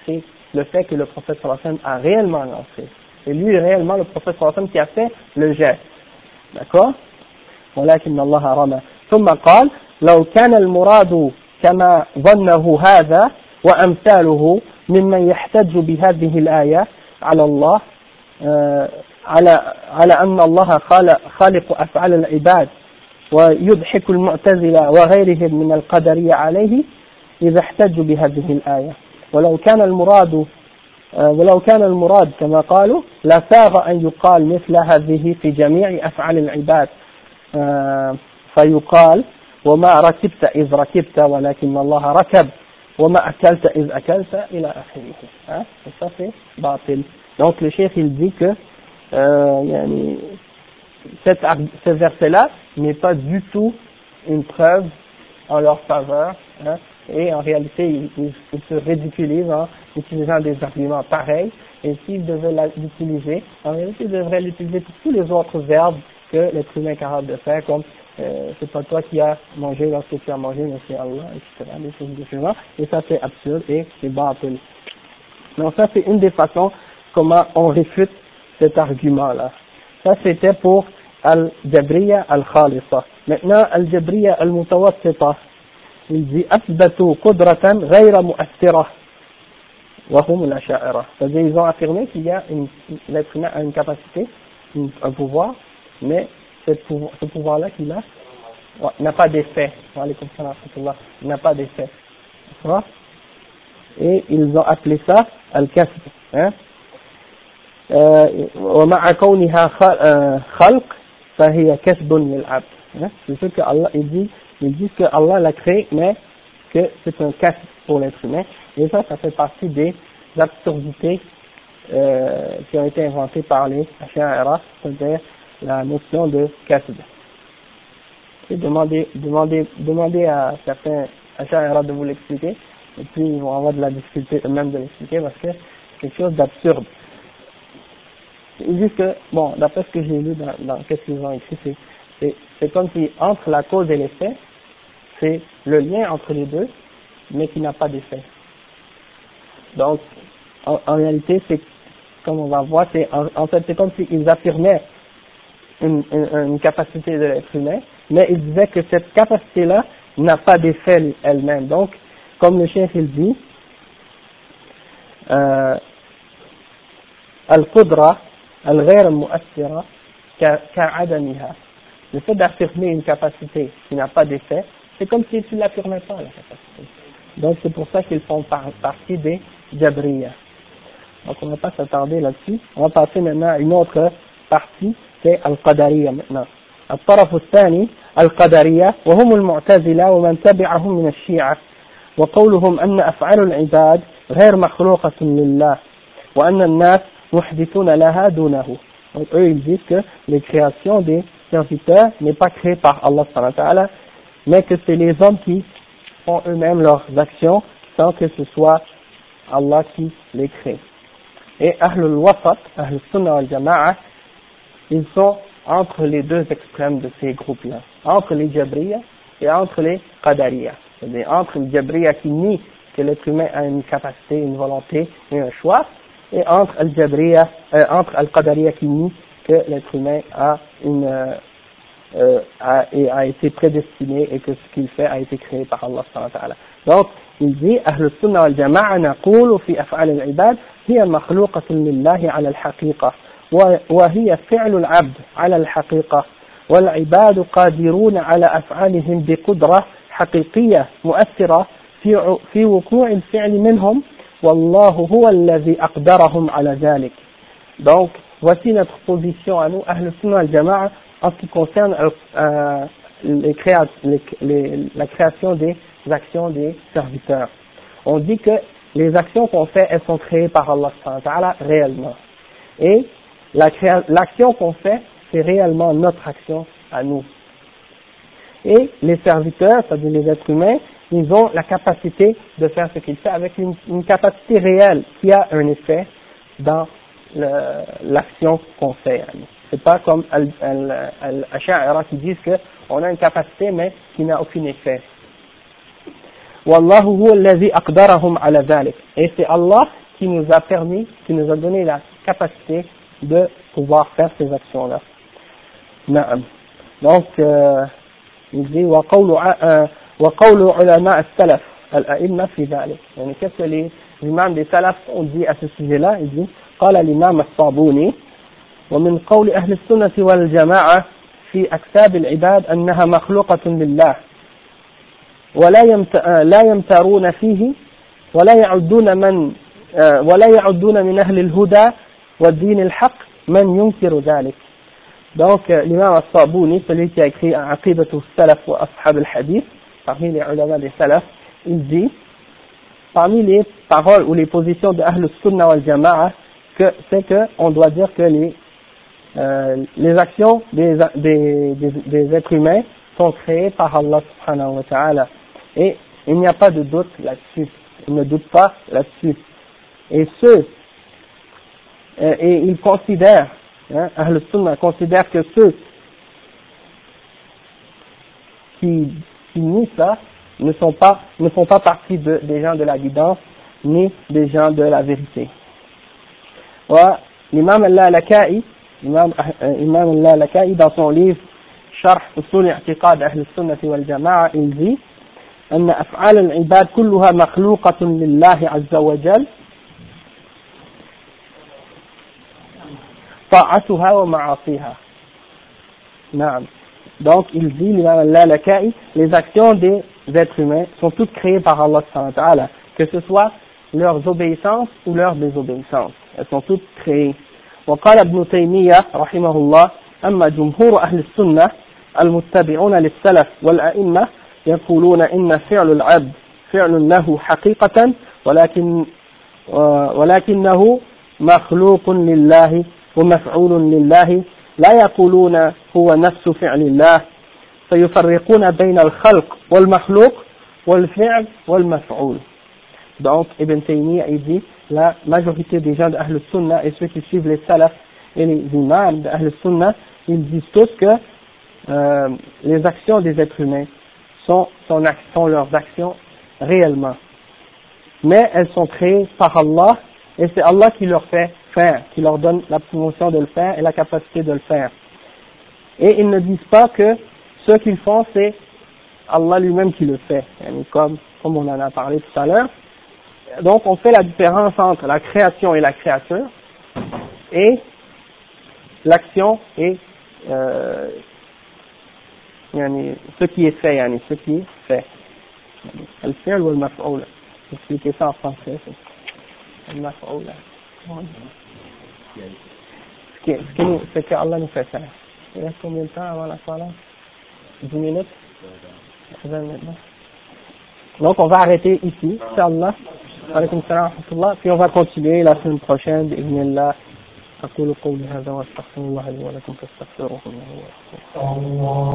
[SPEAKER 1] c'est le fait que le prophète sallallahu a réellement lancé. C'est lui réellement le prophète sallallahu qui a fait le geste. d'accord ولكن الله رمى ثم قال لو كان المراد كما ظنه هذا وأمثاله ممن يحتج بهذه الآية على الله على على أن الله خالق, خالق أفعال العباد ويضحك المعتزلة وغيرهم من القدرية عليه إذا احتجوا بهذه الآية. ولو كان المراد آه، ولو كان المراد كما قالوا لساغ أن يقال مثل هذه في جميع أفعال العباد. آه، فيقال وما ركبت إذ ركبت ولكن الله ركب وما أكلت إذ أكلت إلى آخره. ça c'est باطل. Donc le chef il dit que euh, yani, cette, ce verset là n'est pas du tout une preuve en leur faveur hein, et en réalité ils, ils se ridiculisent en utilisant des arguments pareils, et s'il devait l'utiliser, en réalité, il devrait l'utiliser pour tous les autres verbes que l'être humain est capable de faire, comme euh, c'est pas toi qui as mangé lorsque tu as mangé, mais c'est Allah, etc. Des choses différentes. Et ça, c'est absurde et c'est bâton. Donc ça, c'est une des façons comment on réfute cet argument-là. Ça, c'était pour الجبرية الخالصة. معنى الجبرية المتوسطة الذي أثبتوا قدرة غير مؤثرة وهم الأشاعرة. فذي زون أفيرمي كي لدينا أن كاباسيتي أن بوفوار مي سي بوفوار لا كي لا نا با ديفي وعليكم السلام ورحمة الله نا با ديفي خلاص اي ils ont appelé ça ومع كونها خلق فهي كسب للعبد c'est ce que Allah il dit ils disent que Allah l'a créé mais que c'est un kasb pour l'être humain et ça, ça fait partie des absurdités euh, qui ont été inventées par les Asha'ira, c'est-à-dire la notion de kasb. Et demandez, demandez, demandez à certains Asha'ira de vous l'expliquer, et puis ils vont avoir de la difficulté eux-mêmes de l'expliquer parce que c'est quelque chose d'absurde. Ils disent que, bon, d'après ce que j'ai lu dans, dans qu'est-ce qu'ils ont écrit, c'est, c'est comme si entre la cause et l'effet, c'est le lien entre les deux, mais qui n'a pas d'effet. Donc, en, réalité, c'est, comme on va voir, c'est, en, fait, c'est comme s'ils affirmaient une, une, capacité de l'être humain, mais ils disaient que cette capacité-là n'a pas d'effet elle-même. Donc, comme le chef il dit, euh, al-qudra al-ghayr mu'assira ka'adamiha. Le fait d'affirmer une capacité qui n'a pas d'effet, c'est comme si tu l'affirmais pas, la capacité. Donc c'est pour ça qu'ils font partie des Jabriya. Donc on ne va pas s'attarder là-dessus. On va passer maintenant à une autre partie, c'est Al-Qadariya maintenant. الطرف الثاني القدرية وهم المعتزلة ومن تبعهم من الشيعة وقولهم أن أفعال العباد غير مخلوقة لله وأن الناس Donc eux ils disent que les créations des serviteurs n'est pas créée par Allah mais que c'est les hommes qui font eux-mêmes leurs actions sans que ce soit Allah qui les crée. Et Ahlul Wasat, Ahlul Sunnah wal Jama'a, ils sont entre les deux extrêmes de ces groupes-là, entre les Jabriya et entre les Qadariya. C'est-à-dire entre les Jabriya qui nie que l'être humain a une capacité, une volonté et un choix, et entre al Jabriya, euh, entre al Qadariya qui nie que l'être humain a une euh, euh, a, a, été prédestiné et que ce qu'il fait a été créé par Allah Donc, il dit أهل السنة والجماعة نقول في أفعال العباد هي مخلوقة لله على الحقيقة وهي فعل العبد على الحقيقة والعباد قادرون على أفعالهم بقدرة حقيقية مؤثرة في في وقوع الفعل منهم Wallahu huwa allazi aqdarahum ala. Donc, voici notre position à nous, Ahl Sunnah al-Jama'a, en ce qui concerne euh, euh la création des actions des serviteurs. On dit que les actions qu'on fait, elles sont créées par Allah réellement. Et l'action qu'on fait, c'est réellement notre action à nous. Et les serviteurs, c'est-à-dire les êtres humains, ils ont la capacité de faire ce qu'ils font avec une, capacité réelle qui a un effet dans l'action qu'on fait. C'est pas comme Al-Asha'ira qui disent qu'on a une capacité mais qui n'a aucun effet. Wallahu. Et c'est Allah qui nous a permis, qui nous a donné la capacité de pouvoir faire ces actions-là. Donc, euh, il dit, وقول, وقول علماء السلف الأئمة في ذلك. يعني qu'est-ce que les imams des salaf ont dit à ce sujet-là? Il dit, قال الإمام الصابوني ومن قول أهل السنة والجماعة في أكتاب العباد أنها مخلوقة لله ولا لا يمترون فيه ولا يعدون من ولا يعدون من أهل الهدى والدين الحق من ينكر ذلك donc l'imam al-Sabouni celui qui a écrit Aqidatu Salaf wa Ashab al-Hadith parmi les ulama des Salaf il dit parmi les paroles ou les positions de Ahl sunnah wal Jama'a que c'est que on doit dire que les euh, les actions des, des, des, des êtres humains sont créées par Allah subhanahu wa ta'ala Et il n'y a pas de doute là-dessus. Il ne doute pas là-dessus. Et ceux, euh, et il considère, hein, Ahl-Sunnah considère que ceux qui, qui nient ça ne sont pas, ne font pas partie de, des gens de la guidance, ni des gens de la vérité. L'imam al-Laka'i, l'imam al-Laka'i dans son livre Sharh Usul I'tiqad Ahl-Sunnah wal Jama'a, il dit أن أفعال العباد كلها مخلوقة لله عز وجل طاعتها ومعاصيها نعم donc il dit l'imam al les actions des êtres humains sont toutes créées par Allah ta'ala que ce soit leurs obéissances ou leurs désobéissances elles sont toutes créées وقال ابن تيمية رحمه الله أما جمهور أهل السنة المتبعون للسلف والأئمة يقولون إن فعل العبد فعل له حقيقة ولكن ولكنه مخلوق لله ومفعول لله لا يقولون هو نفس فعل الله فيفرقون بين الخلق والمخلوق والفعل والمفعول Donc, Ibn Taymiyyah, il dit, la majorité des gens d'Ahl Sunnah et ceux qui suivent les salafs et les imams d'Ahl Sunnah, ils disent tous que euh, les actions des êtres humains sont, sont, leurs actions réellement. Mais elles sont créées par Allah et c'est Allah qui leur fait faire, qui leur donne la promotion de le faire et la capacité de le faire. Et ils ne disent pas que ce qu'ils font c'est Allah lui-même qui le fait, comme, comme on en a parlé tout à l'heure. Donc on fait la différence entre la création et la créature et l'action et euh, يعني ce qui est fait يعني ce qui est fait الفعل والمفعول expliquer ça en français المفعول ce que Allah nous fait faire il reste combien de temps avant la salat 10 minutes 20 minutes donc on va arrêter ici Inch'Allah عليكم السلام ورحمة الله puis on va continuer la semaine prochaine بإذن الله أقول قولي هذا وأستغفر الله لي ولكم فاستغفروه إنه هو